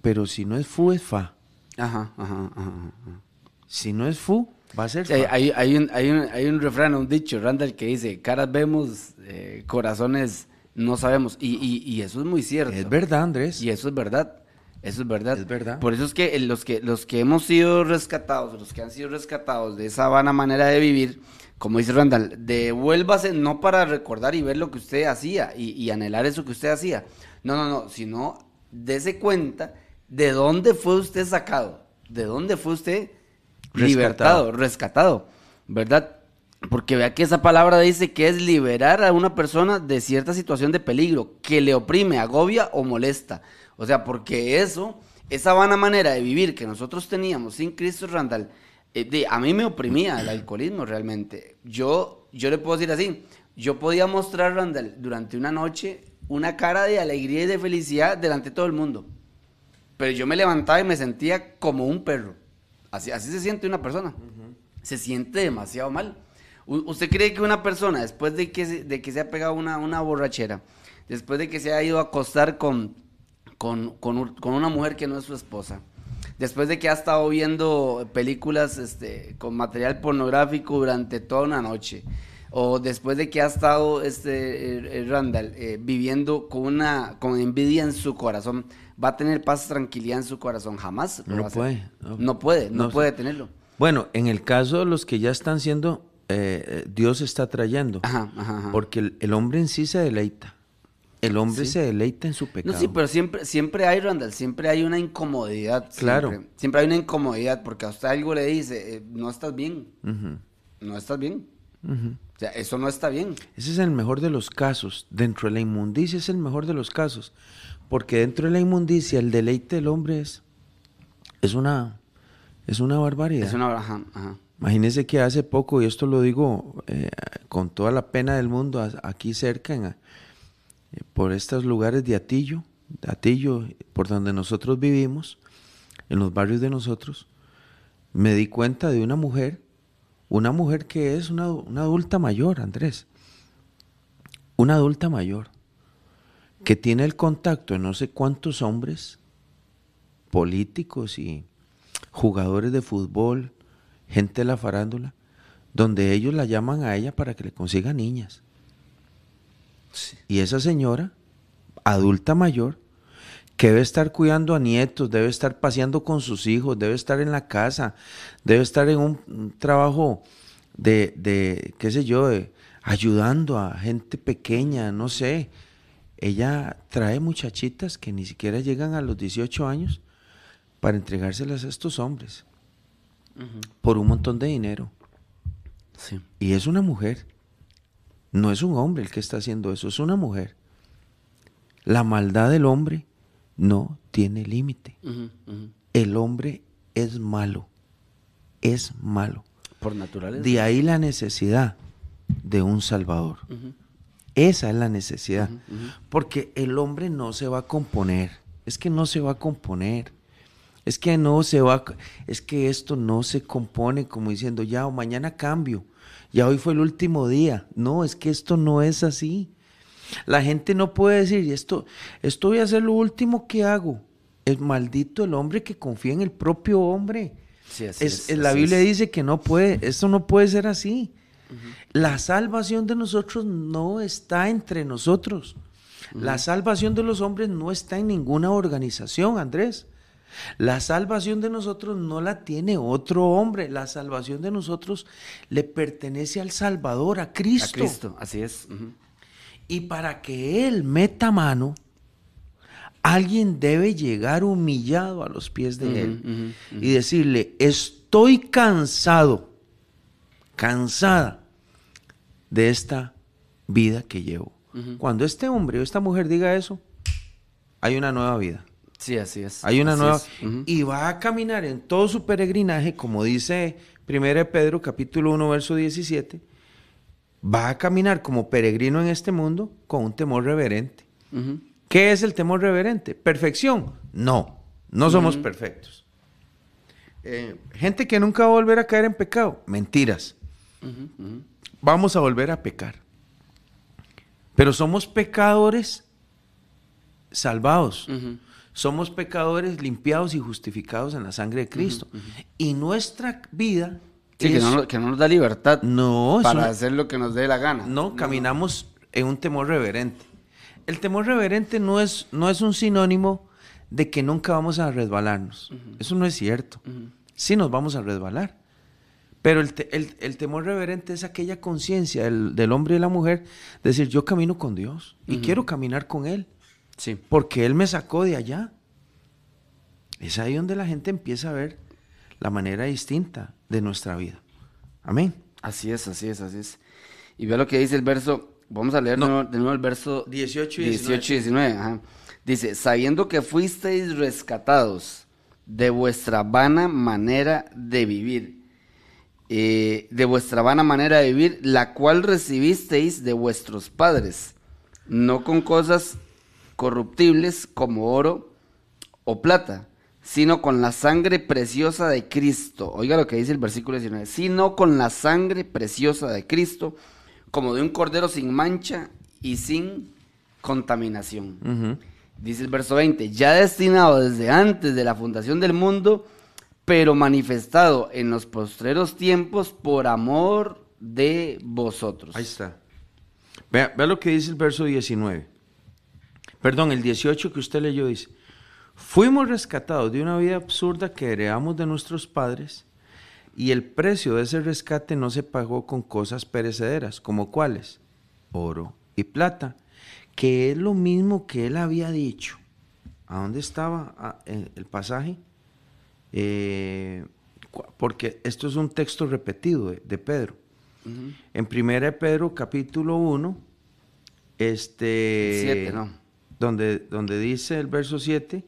Pero si no es fu, es fa. Ajá, ajá, ajá, ajá. Si no es fu, va a ser Sí, fa. hay, hay, un, hay, un, hay un refrán, un dicho, Randall, que dice, caras vemos, eh, corazones no sabemos. Y, y, y eso es muy cierto. Es verdad, Andrés. Y eso es verdad. Eso es verdad. Es verdad. Por eso es que los que los que hemos sido rescatados, los que han sido rescatados de esa vana manera de vivir, como dice Randall, devuélvase no para recordar y ver lo que usted hacía y, y anhelar eso que usted hacía. No, no, no, sino dése cuenta de dónde fue usted sacado, de dónde fue usted Rescatado. libertado, rescatado, ¿verdad? Porque vea que esa palabra dice que es liberar a una persona de cierta situación de peligro, que le oprime, agobia o molesta. O sea, porque eso, esa vana manera de vivir que nosotros teníamos sin Cristo Randall, de- a mí me oprimía el alcoholismo realmente. Yo, yo le puedo decir así, yo podía mostrar, Randall, durante una noche una cara de alegría y de felicidad delante de todo el mundo. Pero yo me levantaba y me sentía como un perro. Así, así se siente una persona. Se siente demasiado mal. U- ¿Usted cree que una persona, después de que se, de que se ha pegado una, una borrachera, después de que se ha ido a acostar con, con, con una mujer que no es su esposa, después de que ha estado viendo películas este, con material pornográfico durante toda una noche, o después de que ha estado este eh, eh, Randall eh, viviendo con una con envidia en su corazón, va a tener paz, tranquilidad en su corazón, jamás. lo No va a hacer. puede, no. No puede, no, No, puede tenerlo. Bueno, en el caso de los que ya están siendo, eh, Dios está trayendo. Ajá, ajá, ajá. Porque el, el hombre en sí se deleita. El hombre Sí. se deleita en su pecado. No, sí, pero siempre, siempre hay, Randall, siempre hay una incomodidad. Claro. Siempre, Siempre hay una incomodidad porque a usted algo le dice, eh, no estás bien, no estás bien. O sea, eso no está bien. Ese es el mejor de los casos. Dentro de la inmundicia es el mejor de los casos. Porque dentro de la inmundicia el deleite del hombre es, es, una, es una barbaridad. Es una... Ajá, ajá. Imagínense que hace poco, y esto lo digo eh, con toda la pena del mundo, aquí cerca, en, por estos lugares de Atillo, de Atillo, por donde nosotros vivimos, en los barrios de nosotros, me di cuenta de una mujer, una mujer que es una, una adulta mayor, Andrés. Una adulta mayor que tiene el contacto de no sé cuántos hombres, políticos y jugadores de fútbol, gente de la farándula, donde ellos la llaman a ella para que le consiga niñas. Y esa señora, adulta mayor, que debe estar cuidando a nietos, debe estar paseando con sus hijos, debe estar en la casa, debe estar en un, trabajo de, de, qué sé yo, de, ayudando a gente pequeña, no sé. Ella trae muchachitas que ni siquiera llegan a los 18 años para entregárselas a estos hombres por un montón de dinero. Sí. Y es una mujer. No es un hombre el que está haciendo eso, es una mujer. La maldad del hombre no tiene límite. El hombre es malo. Es malo. Por naturaleza. De ahí la necesidad de un Salvador. Esa es la necesidad. Porque el hombre no se va a componer. Es que no se va a componer. Es que no se va, a- es que esto no se compone como diciendo ya o mañana cambio. Ya hoy fue el último día. No, es que esto no es así. La gente no puede decir, esto, esto voy a hacer lo último que hago. Es maldito el hombre que confía en el propio hombre. Sí, así Es- es, la así Biblia es. dice que no puede, esto no puede ser así. La salvación de nosotros no está entre nosotros. La salvación de los hombres no está en ninguna organización, Andrés. La salvación de nosotros no la tiene otro hombre. La salvación de nosotros le pertenece al Salvador, a Cristo. A Cristo, así es. Y para que Él meta mano, alguien debe llegar humillado a los pies de Él y decirle, estoy cansado, cansada de esta vida que llevo. Cuando este hombre o esta mujer diga eso, hay una nueva vida. Sí, así es. Hay una así nueva... Y va a caminar en todo su peregrinaje, como dice 1 de Pedro capítulo 1, verso 17, va a caminar como peregrino en este mundo con un temor reverente. ¿Qué es el temor reverente? ¿Perfección? No, no somos perfectos. Eh, gente que nunca va a volver a caer en pecado. Mentiras. Vamos a volver a pecar. Pero somos pecadores salvados. Somos pecadores limpiados y justificados en la sangre de Cristo. Y nuestra vida Sí, que no, que no nos da libertad no, para una- hacer lo que nos dé la gana. no, caminamos en un temor reverente. El temor reverente no es, no es un sinónimo de que nunca vamos a resbalarnos. Eso no es cierto. Sí nos vamos a resbalar. Pero el, te- el- el temor reverente es aquella conciencia del, del hombre y la mujer, de decir, yo camino con Dios y quiero caminar con Él, Sí. porque Él me sacó de allá. Es ahí donde la gente empieza a ver la manera distinta de nuestra vida. Amén. Así es, así es, así es. Y vea lo que dice el verso, vamos a leer No. de, nuevo, de nuevo el verso 18 y 18 y 19. ajá. Dice, sabiendo que fuisteis rescatados de vuestra vana manera de vivir, eh, de vuestra vana manera de vivir, la cual recibisteis de vuestros padres, no con cosas corruptibles como oro o plata, sino con la sangre preciosa de Cristo. Oiga lo que dice el versículo 19, sino con la sangre preciosa de Cristo, como de un cordero sin mancha y sin contaminación. Dice el verso 20, ya destinado desde antes de la fundación del mundo, pero manifestado en los postreros tiempos por amor de vosotros. Ahí está. Vea, vea lo que dice el verso 19. Perdón, el 18 que usted leyó dice, fuimos rescatados de una vida absurda que heredamos de nuestros padres y el precio de ese rescate no se pagó con cosas perecederas, como cuáles, oro y plata, que es lo mismo que él había dicho. ¿A dónde estaba ah, el, pasaje? Eh, porque esto es un texto repetido de, de Pedro. En 1 Pedro capítulo 1, este... Siete, ¿no? Donde, donde dice el verso 7,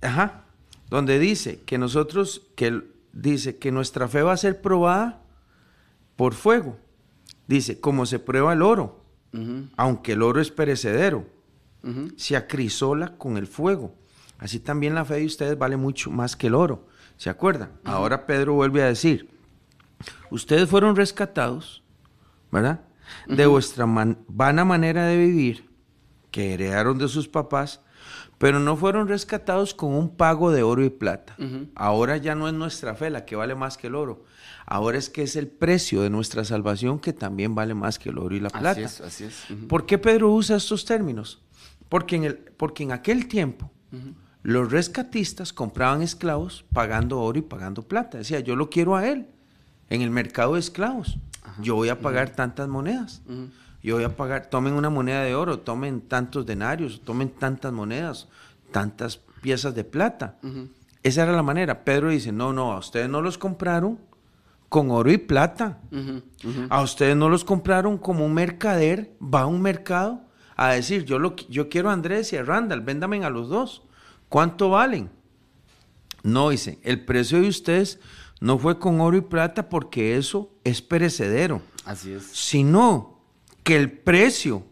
ajá, donde dice que nosotros, que dice que nuestra fe va a ser probada por fuego. Dice, como se prueba el oro, aunque el oro es perecedero, se acrisola con el fuego. Así también la fe de ustedes vale mucho más que el oro. ¿Se acuerdan? Ahora Pedro vuelve a decir, Ustedes fueron rescatados, ¿verdad? De vuestra man- vana manera de vivir, que heredaron de sus papás, pero no fueron rescatados con un pago de oro y plata. Ahora ya no es nuestra fe la que vale más que el oro. Ahora es que es el precio de nuestra salvación que también vale más que el oro y la plata. Así es, así es. ¿Por qué Pedro usa estos términos? Porque en, el, porque en aquel tiempo los rescatistas compraban esclavos pagando oro y pagando plata. Decía, yo lo quiero a él en el mercado de esclavos. Yo voy a pagar tantas monedas. Yo voy a pagar, tomen una moneda de oro, tomen tantos denarios, tomen tantas monedas, tantas piezas de plata. Esa era la manera. Pedro dice, no, no, a ustedes no los compraron con oro y plata. A ustedes no los compraron como un mercader, va a un mercado a decir, yo, lo, yo quiero a Andrés y a Randall, véndame a los dos. ¿Cuánto valen? No, dice, el precio de ustedes no fue con oro y plata porque eso es perecedero, Así es. sino que el precio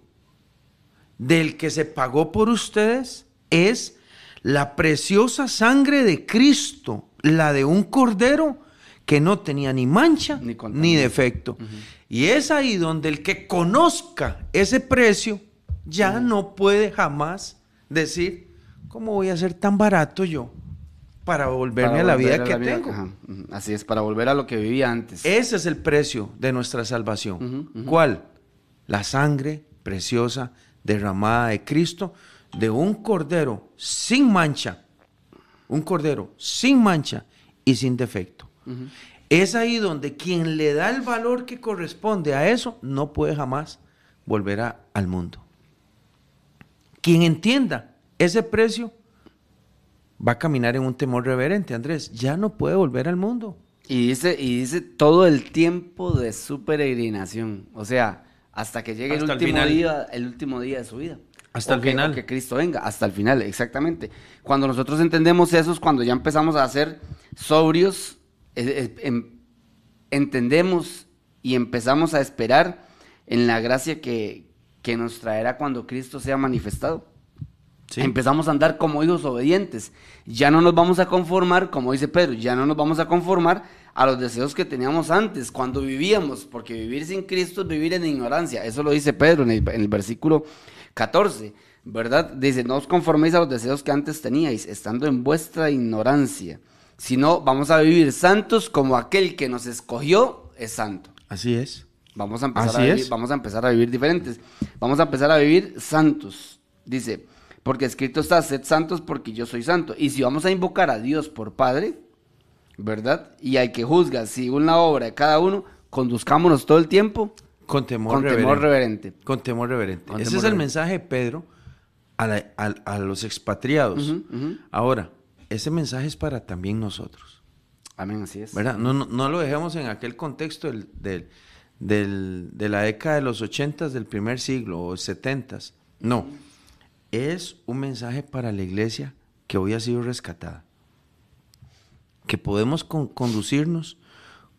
del que se pagó por ustedes es la preciosa sangre de Cristo, la de un cordero que no tenía ni mancha Ni defecto. Y es ahí donde el que conozca ese precio ya no puede jamás decir, ¿cómo voy a ser tan barato yo para volverme Para a la vida que vida- tengo? ajá. Así es, para volver a lo que vivía antes. Ese es el precio de nuestra salvación. ¿Cuál? La sangre preciosa derramada de Cristo de un cordero sin mancha. Un cordero sin mancha y sin defecto. Es ahí donde quien le da el valor que corresponde a eso no puede jamás volver a- al mundo. Quien entienda ese precio va a caminar en un temor reverente, Andrés. Ya no puede volver al mundo. Y dice, y dice todo el tiempo de su peregrinación. O sea, hasta que llegue el Hasta el último final. día, el último día de su vida. Hasta O el que- final. que Cristo venga, hasta el final, exactamente. Cuando nosotros entendemos eso es cuando ya empezamos a ser sobrios, eh, eh, em- entendemos y empezamos a esperar en la gracia que, que nos traerá cuando Cristo sea manifestado. Sí. Empezamos a andar como hijos obedientes. Ya no nos vamos a conformar, como dice Pedro, ya no nos vamos a conformar a los deseos que teníamos antes, cuando vivíamos, porque vivir sin Cristo es vivir en ignorancia. Eso lo dice Pedro en el, en el versículo 14, ¿verdad? Dice, no os conforméis a los deseos que antes teníais, estando en vuestra ignorancia, sino vamos a vivir santos como aquel que nos escogió es santo. Así es. Vamos a empezar Así a vivir, es. vamos a empezar a vivir diferentes. Vamos a empezar a vivir santos. Dice, porque escrito está, sed santos porque yo soy santo. Y si vamos a invocar a Dios por Padre, ¿verdad? Y hay que juzgar según la obra de cada uno, conduzcámonos todo el tiempo Con temor con reverente. temor reverente. Con temor reverente. Con Ese temor es el reverente. mensaje de Pedro a, la- a- a los expatriados. Ahora, ese mensaje es para también nosotros, Amén, así es. ¿verdad? No, no, no lo dejemos en aquel contexto del, del- del- de la década de los ochentas del primer siglo o setentas. No, es un mensaje para la iglesia que hoy ha sido rescatada. Que podemos con- conducirnos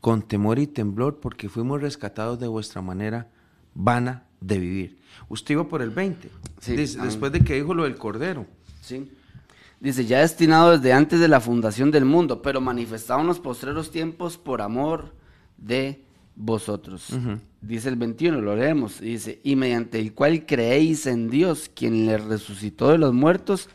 con temor y temblor porque fuimos rescatados de vuestra manera vana de vivir. Usted iba por el 20, Sí, después de que dijo lo del cordero. Sí. Dice, ya destinado desde antes de la fundación del mundo, pero manifestado en los postreros tiempos por amor de vosotros. Dice el 21, lo leemos. Dice, y mediante el cual creéis en Dios, quien le resucitó de los muertos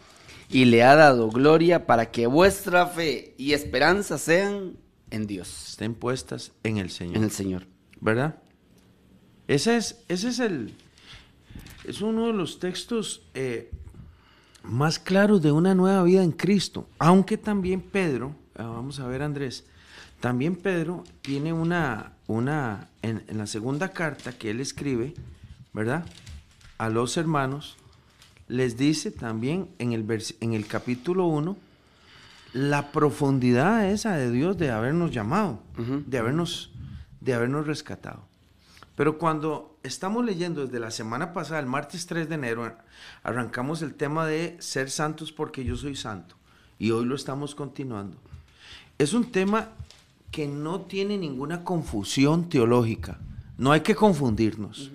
y le ha dado gloria para que vuestra fe y esperanza sean en Dios, Estén puestas en el Señor. en el Señor. ¿Verdad? Ese es, ese es el. Es uno de los textos eh, más claros de una nueva vida en Cristo. Aunque también Pedro, ah, vamos a ver Andrés, también Pedro tiene una, una en, en la segunda carta que él escribe, ¿verdad? A los hermanos, les dice también en el, vers- en el capítulo 1 la profundidad esa de Dios de habernos llamado, de, habernos, de habernos rescatado. Pero cuando estamos leyendo desde la semana pasada, el martes 3 de enero, arrancamos el tema de ser santos porque yo soy santo. Y hoy lo estamos continuando. Es un tema que no tiene ninguna confusión teológica. No hay que confundirnos.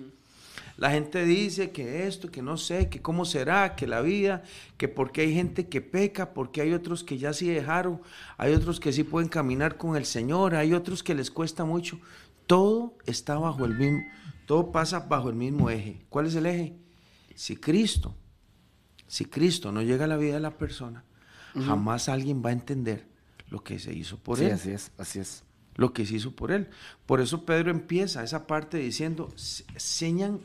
La gente dice que esto, que no sé, que cómo será, que la vida, que porque hay gente que peca, porque hay otros que ya sí dejaron, hay otros que sí pueden caminar con el Señor, hay otros que les cuesta mucho. Todo está bajo el mismo, todo pasa bajo el mismo eje. ¿Cuál es el eje? Si Cristo, si Cristo no llega a la vida de la persona, jamás alguien va a entender lo que se hizo por Sí, él así es, así es. lo que se hizo por él. Por eso Pedro empieza esa parte diciendo, "Se- señan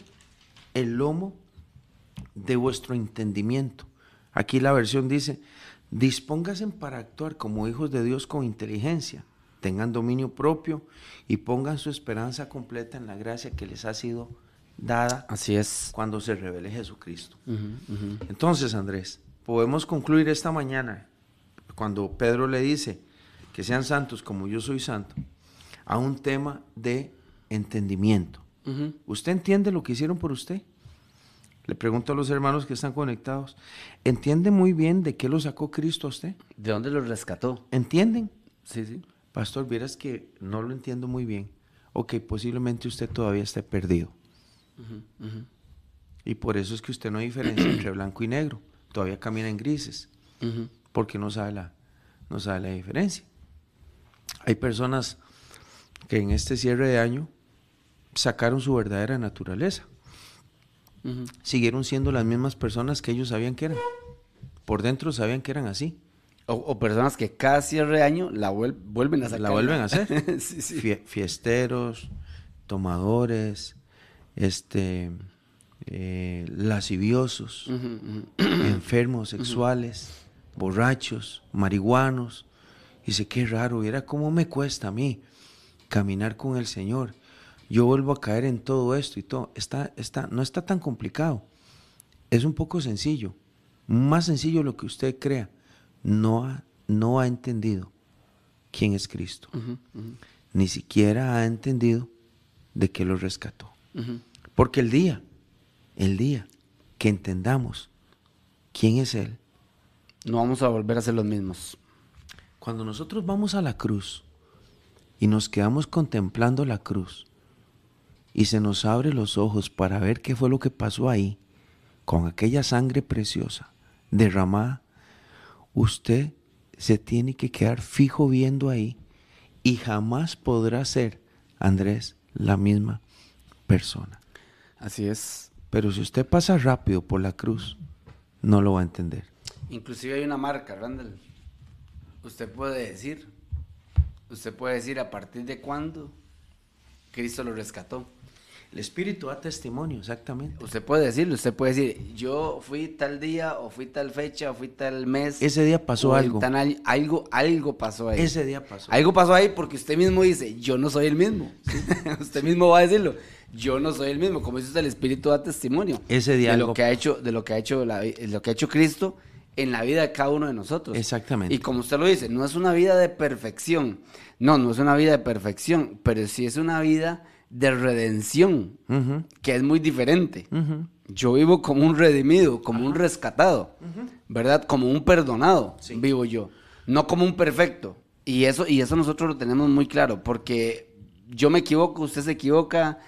el lomo de vuestro entendimiento. Aquí la versión dice, dispónganse para actuar como hijos de Dios con inteligencia, tengan dominio propio y pongan su esperanza completa en la gracia que les ha sido dada Así es. cuando se revele Jesucristo. Entonces, Andrés, podemos concluir esta mañana, cuando Pedro le dice que sean santos como yo soy santo, a un tema de entendimiento. ¿Usted entiende lo que hicieron por usted? Le pregunto a los hermanos que están conectados, ¿entiende muy bien de qué lo sacó Cristo a usted? ¿De dónde lo rescató? ¿Entienden? Sí, sí. Pastor, vieras que no lo entiendo muy bien. Ok, posiblemente usted todavía esté perdido. Y por eso es que usted no diferencia entre blanco y negro. Todavía camina en grises. Porque no sabe la, no sabe la diferencia. Hay personas que en este cierre de año sacaron su verdadera naturaleza. Siguieron siendo las mismas personas que ellos sabían que eran. Por dentro sabían que eran así. O, o personas que cada cierre de año la vuel- vuelven a sacar. La vuelven a hacer. sí, sí. Fie- fiesteros, tomadores, este, eh, lasciviosos, enfermos sexuales, borrachos, marihuanos. Dice, qué raro, viera cómo me cuesta a mí caminar con el Señor. Yo vuelvo a caer en todo esto y todo. Está, está, no está tan complicado. Es un poco sencillo. Más sencillo de lo que usted crea. No ha, no ha entendido quién es Cristo. Ni siquiera ha entendido de qué lo rescató. Porque el día, el día que entendamos quién es Él, No vamos a volver a ser los mismos. Cuando nosotros vamos a la cruz y nos quedamos contemplando la cruz y se nos abre los ojos para ver qué fue lo que pasó ahí con aquella sangre preciosa derramada, usted se tiene que quedar fijo viendo ahí y jamás podrá ser, Andrés, la misma persona. Así es. Pero si usted pasa rápido por la cruz, no lo va a entender. Inclusive hay una marca, Randall. Usted puede decir, usted puede decir a partir de cuándo Cristo lo rescató. El Espíritu da testimonio, exactamente. Usted puede decirlo, usted puede decir, yo fui tal día, o fui tal fecha, o fui tal mes. Ese día pasó algo. tan algo, algo pasó ahí. Ese día pasó. Algo pasó ahí porque usted mismo dice, yo no soy el mismo. usted mismo va a decirlo, yo no soy el mismo. Como dice usted, el Espíritu da testimonio. Ese día de algo lo que ha hecho, de lo que ha hecho, la lo que ha hecho Cristo en la vida de cada uno de nosotros. Exactamente. Y como usted lo dice, no es una vida de perfección. No, no es una vida de perfección, pero sí es una vida de redención, que es muy diferente. Yo vivo como un redimido, como un rescatado, ¿verdad? Como un perdonado, Sí. vivo yo, no como un perfecto. Y eso, y eso nosotros lo tenemos muy claro, porque yo me equivoco, usted se equivoca,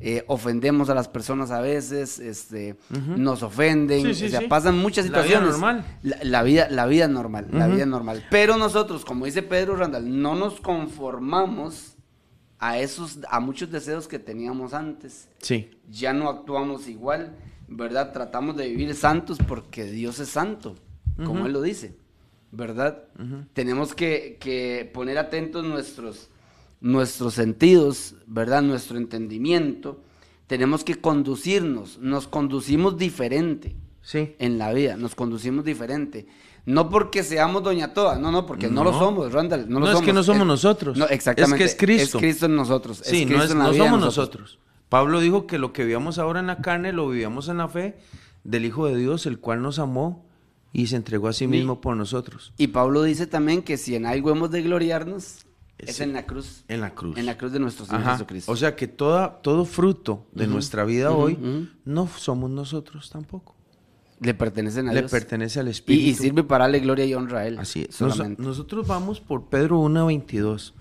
eh, ofendemos a las personas a veces, este, nos ofenden, Sí, sí, o sea, pasan muchas La vida situaciones. normal. La, la vida, la vida normal, la vida normal. Pero nosotros, como dice Pedro Randall, no nos conformamos a esos, a muchos deseos que teníamos antes Sí. ya no actuamos igual, ¿verdad? Tratamos de vivir santos porque Dios es santo, como. Él lo dice, ¿verdad? Tenemos que, que poner atentos nuestros, nuestros sentidos, ¿verdad? Nuestro entendimiento. Tenemos que conducirnos, nos conducimos diferente Sí. en la vida, nos conducimos diferente. No porque seamos doña toda, no, no, porque no, lo somos, Randall. No, lo No, es que no somos nosotros. No, exactamente. Es que es Cristo. Es Cristo en nosotros. Sí, es no, Cristo es- en la no vida somos nosotros. Pablo dijo que lo que vivíamos ahora en la carne lo vivíamos en la fe del Hijo de Dios, el cual nos amó y se entregó a sí Sí. mismo por nosotros. Y Pablo dice también que si en algo hemos de gloriarnos, es en la cruz. En la cruz. En la cruz de nuestro Señor Ajá. Jesucristo. O sea que toda, todo fruto de nuestra vida hoy no somos nosotros tampoco. Le pertenecen a Le Dios. pertenece al y, Espíritu. y sirve para darle gloria y honra a Él. Así es. Nos- nosotros vamos por Pedro 1.22.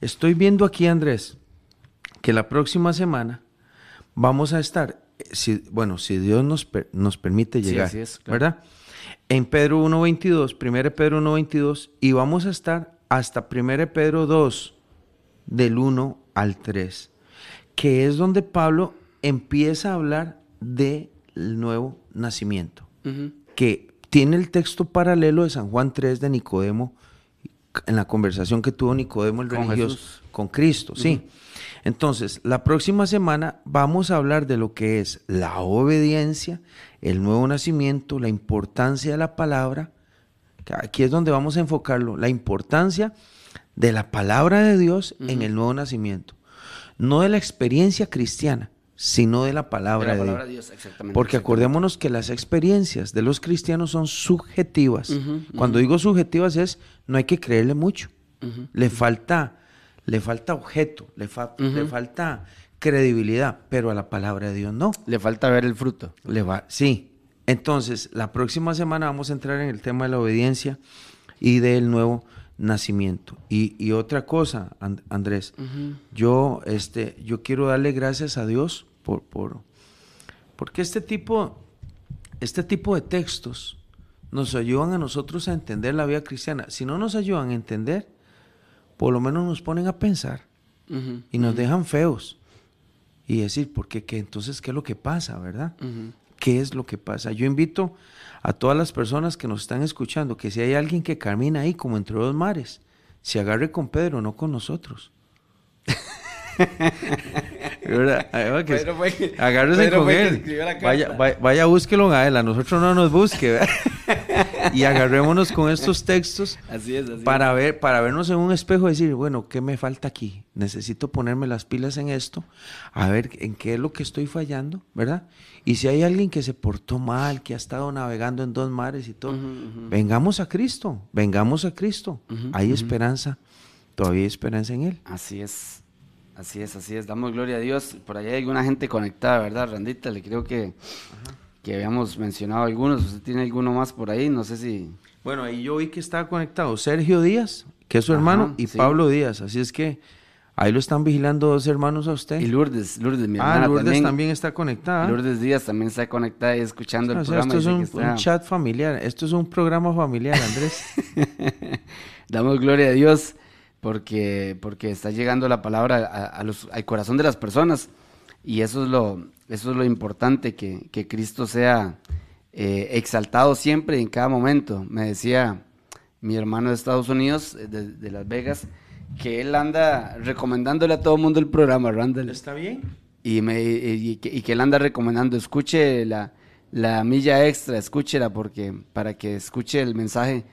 Estoy viendo aquí, Andrés, que la próxima semana vamos a estar si, bueno, si Dios nos, per- nos permite Sí, llegar, así es, claro. ¿verdad? En Pedro 1.22, 1 Pedro 1.22, y vamos a estar hasta 1 Pedro 2, del 1 al 3, que es donde Pablo empieza a hablar del nuevo nacimiento, que tiene el texto paralelo de San Juan 3 de Nicodemo, en la conversación que tuvo Nicodemo el Con religioso Jesús. con Cristo, sí. Entonces, la próxima semana vamos a hablar de lo que es la obediencia, el nuevo nacimiento, la importancia de la palabra. Aquí es donde vamos a enfocarlo, la importancia de la palabra de Dios en el nuevo nacimiento. No de la experiencia cristiana, sino de la palabra De de, la palabra de Dios. Dios, exactamente. Porque exactamente. acordémonos que las experiencias de los cristianos son subjetivas. Cuando digo subjetivas es, no hay que creerle mucho. Le falta, le falta objeto, le, fa- le falta credibilidad, pero a la palabra de Dios no. Le falta ver el fruto. Le va, sí. Entonces, la próxima semana vamos a entrar en el tema de la obediencia y del nuevo nacimiento. Y, y otra cosa, And- Andrés, yo, este, yo quiero darle gracias a Dios por, por, porque este tipo, este tipo de textos nos ayudan a nosotros a entender la vida cristiana. Si no nos ayudan a entender, por lo menos nos ponen a pensar y nos dejan feos. Y decir, ¿por qué? Entonces, ¿qué es lo que pasa, verdad? ¿Qué es lo que pasa? Yo invito a todas las personas que nos están escuchando que si hay alguien que camina ahí como entre dos mares, se agarre con Pedro, no con nosotros. Pedro fue- Agárrese Pedro con él. Vaya, vaya, vaya, búsquelo a él, a nosotros no nos busque. y agarrémonos con estos textos Así es, así para ver, para vernos en un espejo y decir, bueno, ¿qué me falta aquí? Necesito ponerme las pilas en esto, a ver en qué es lo que estoy fallando, ¿verdad? Y si hay alguien que se portó mal, que ha estado navegando en dos mares y todo, vengamos a Cristo, vengamos a Cristo. hay esperanza, todavía hay esperanza en Él. Así es. Así es, así es. Damos gloria a Dios. Por allá hay alguna gente conectada, ¿verdad, Randita? Le creo que, que habíamos mencionado algunos. ¿Usted tiene alguno más por ahí? No sé si... Bueno, ahí yo vi que estaba conectado Sergio Díaz, que es su Ajá, hermano, y sí. Pablo Díaz, así es que ahí lo están vigilando dos hermanos a usted. Y Lourdes, Lourdes, mi ah, hermana Lourdes también. también, está conectada. Lourdes Díaz también está conectada y escuchando el O sea, programa. esto es un, que está- un chat familiar, esto es un programa familiar, Andrés. Damos gloria a Dios porque, porque está llegando la palabra a, a los, al corazón de las personas y eso es lo, eso es lo importante, que, que Cristo sea eh, exaltado siempre y en cada momento. Me decía mi hermano de Estados Unidos, eh, de, de Las Vegas, que él anda recomendándole a todo el mundo el programa, Randall. ¿Está bien? Y, me, y, y que, y que él anda recomendando, escuche la, la milla extra, escúchela porque, para que escuche el mensaje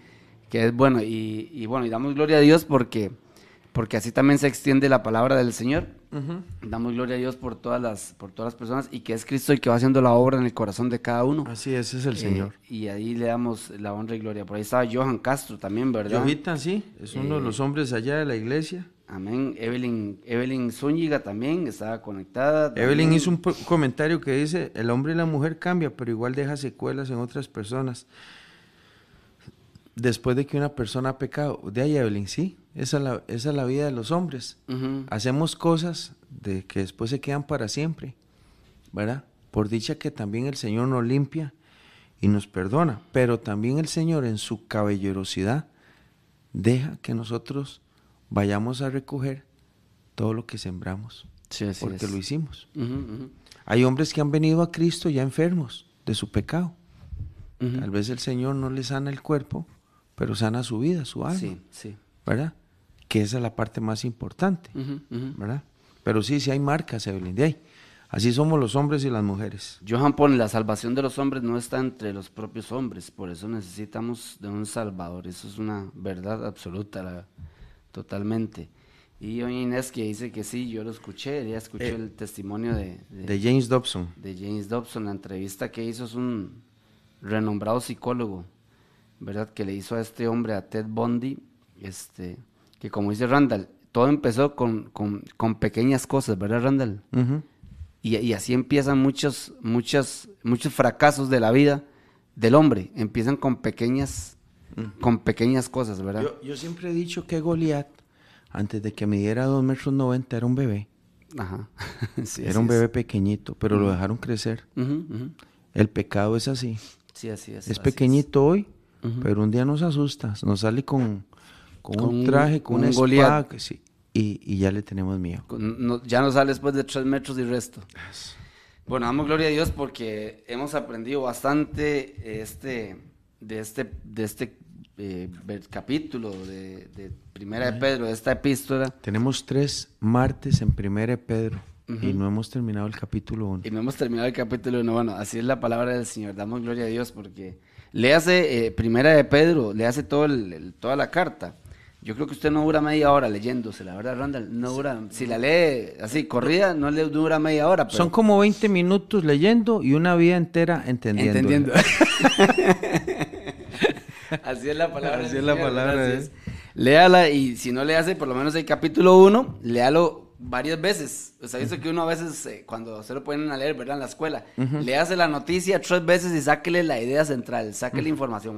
que es bueno. Y, y bueno, y damos gloria a Dios porque, porque así también se extiende la palabra del Señor. Damos gloria a Dios por todas las, por todas las personas y que es Cristo el que va haciendo la obra en el corazón de cada uno. Así es, ese es el Eh, Señor. y ahí le damos la honra y gloria. Por ahí estaba Johan Castro también, ¿verdad? Jovita, sí, es uno de Eh, los hombres allá de la iglesia. Amén. Evelyn, Evelyn Zúñiga también estaba conectada. Evelyn hizo un comentario que dice, el hombre y la mujer cambia, pero igual deja secuelas en otras personas. Después de que una persona ha pecado. De ahí, Evelyn, sí, esa es la, esa es la vida de los hombres. Hacemos cosas de que después se quedan para siempre, ¿verdad? Por dicha que también el Señor nos limpia y nos perdona, pero también el Señor en su caballerosidad deja que nosotros vayamos a recoger todo lo que sembramos, Sí, así porque es. lo hicimos. Hay hombres que han venido a Cristo ya enfermos de su pecado. Tal vez el Señor no les sana el cuerpo, pero sana su vida, su alma, Sí, sí. ¿verdad? Que esa es la parte más importante. ¿verdad? Pero sí, sí hay marcas, Evelyn, de ahí. Así somos los hombres y las mujeres. Johan pone, la salvación de los hombres no está entre los propios hombres, por eso necesitamos de un salvador. Eso es una verdad absoluta, la- totalmente. Y doña Inés que dice que sí, yo lo escuché, ella escuchó Eh, el testimonio de, de- De James Dobson. de James Dobson, la entrevista que hizo es un renombrado psicólogo, ¿verdad? Que le hizo a este hombre, a Ted Bundy, este, que como dice Randall, todo empezó con, con, con pequeñas cosas, ¿verdad Randall? Y, y así empiezan muchos, muchos, muchos fracasos de la vida del hombre, empiezan con pequeñas, con pequeñas cosas, ¿verdad? Yo, yo siempre he dicho que Goliat, antes de que midiera 2 metros 90, era un bebé. Ajá. Sí, Era un es. bebé pequeñito, pero lo dejaron crecer. El pecado es así. Sí, así es. Es así pequeñito hoy, pero un día nos asusta. Nos sale con, con, Con un un- traje, con, un espada. que sí, y, y ya le tenemos miedo. Con- no- ya no sale después de tres metros y resto. Bueno, damos gloria a Dios porque hemos aprendido bastante eh, este, de este, de este eh, capítulo de, de Primera de Pedro, de esta epístola. Tenemos tres martes en Primera de Pedro y no hemos terminado el capítulo 1. Y no hemos terminado el capítulo 1. Bueno, así es la palabra del Señor. Damos gloria a Dios porque le hace Primera de Pedro, le hace todo el- el- toda la carta. Yo creo que usted no dura media hora leyéndose, la verdad, Randall. No dura, si la lee así, corrida, no le dura media hora. Pero Son como 20 minutos leyendo y una vida entera entendiendo. entendiendo. así es la palabra. Así es la palabra, ¿eh? es. Léala y si no le hace por lo menos el capítulo 1, léalo varias veces. O sea, visto que uno a veces, eh, cuando se lo ponen a leer, ¿verdad? En la escuela, le hace la noticia tres veces y sáquele la idea central, sáquele información.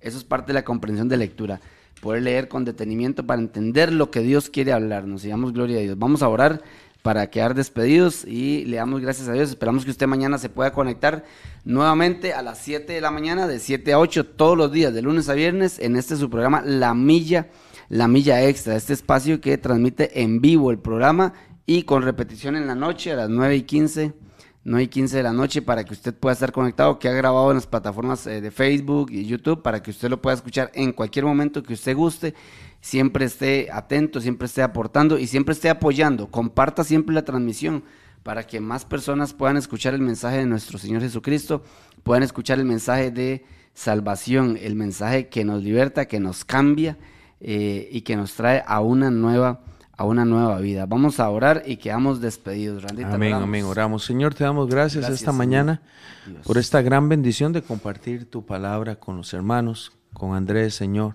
Eso es parte de la comprensión de lectura. Poder leer con detenimiento para entender lo que Dios quiere hablarnos. Y damos gloria a Dios. Vamos a orar para quedar despedidos y le damos gracias a Dios. Esperamos que usted mañana se pueda conectar nuevamente a las 7 de la mañana, de 7 a 8, todos los días, de lunes a viernes, en este su programa La Milla, La Milla Extra, este espacio que transmite en vivo el programa y con repetición en la noche a las 9 y 15. 9 y 15 de la noche para que usted pueda estar conectado, que ha grabado en las plataformas eh, de Facebook y YouTube para que usted lo pueda escuchar en cualquier momento que usted guste. Siempre esté atento, siempre esté aportando y siempre esté apoyando. Comparta siempre la transmisión para que más personas puedan escuchar el mensaje de nuestro Señor Jesucristo, puedan escuchar el mensaje de salvación, el mensaje que nos liberta, que nos cambia eh, y que nos trae a una nueva a una nueva vida. Vamos a orar y quedamos despedidos. Randita, Amén, oramos. amén. Oramos. Señor, te damos gracias, Gracias, esta mañana Dios. por esta gran bendición de compartir tu palabra con los hermanos, con Andrés, Señor.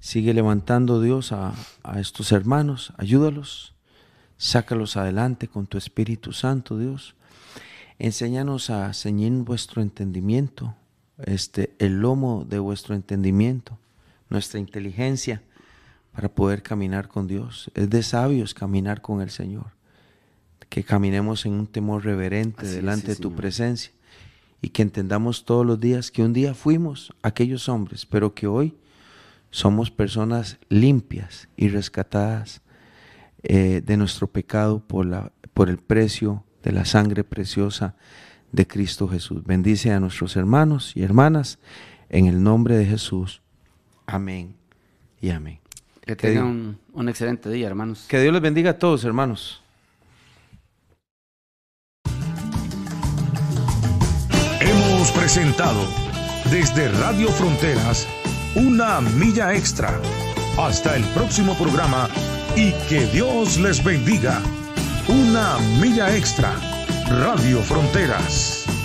Sigue levantando, Dios, a, a estos hermanos. Ayúdalos. Sácalos adelante con tu Espíritu Santo, Dios. Enséñanos a ceñir vuestro entendimiento, este, el lomo de vuestro entendimiento, nuestra inteligencia para poder caminar con Dios. Es de sabios caminar con el Señor. Que caminemos en un temor reverente Así es, delante sí, de tu Señor. presencia y que entendamos todos los días que un día fuimos aquellos hombres, pero que hoy somos personas limpias y rescatadas eh, de nuestro pecado por, la, por el precio de la sangre preciosa de Cristo Jesús. Bendice a nuestros hermanos y hermanas en el nombre de Jesús. Amén y amén. Que tengan un, un excelente día, hermanos. Que Dios les bendiga a todos, hermanos. Hemos presentado desde Radio Fronteras una milla extra. Hasta el próximo programa y que Dios les bendiga. Una milla extra. Radio Fronteras.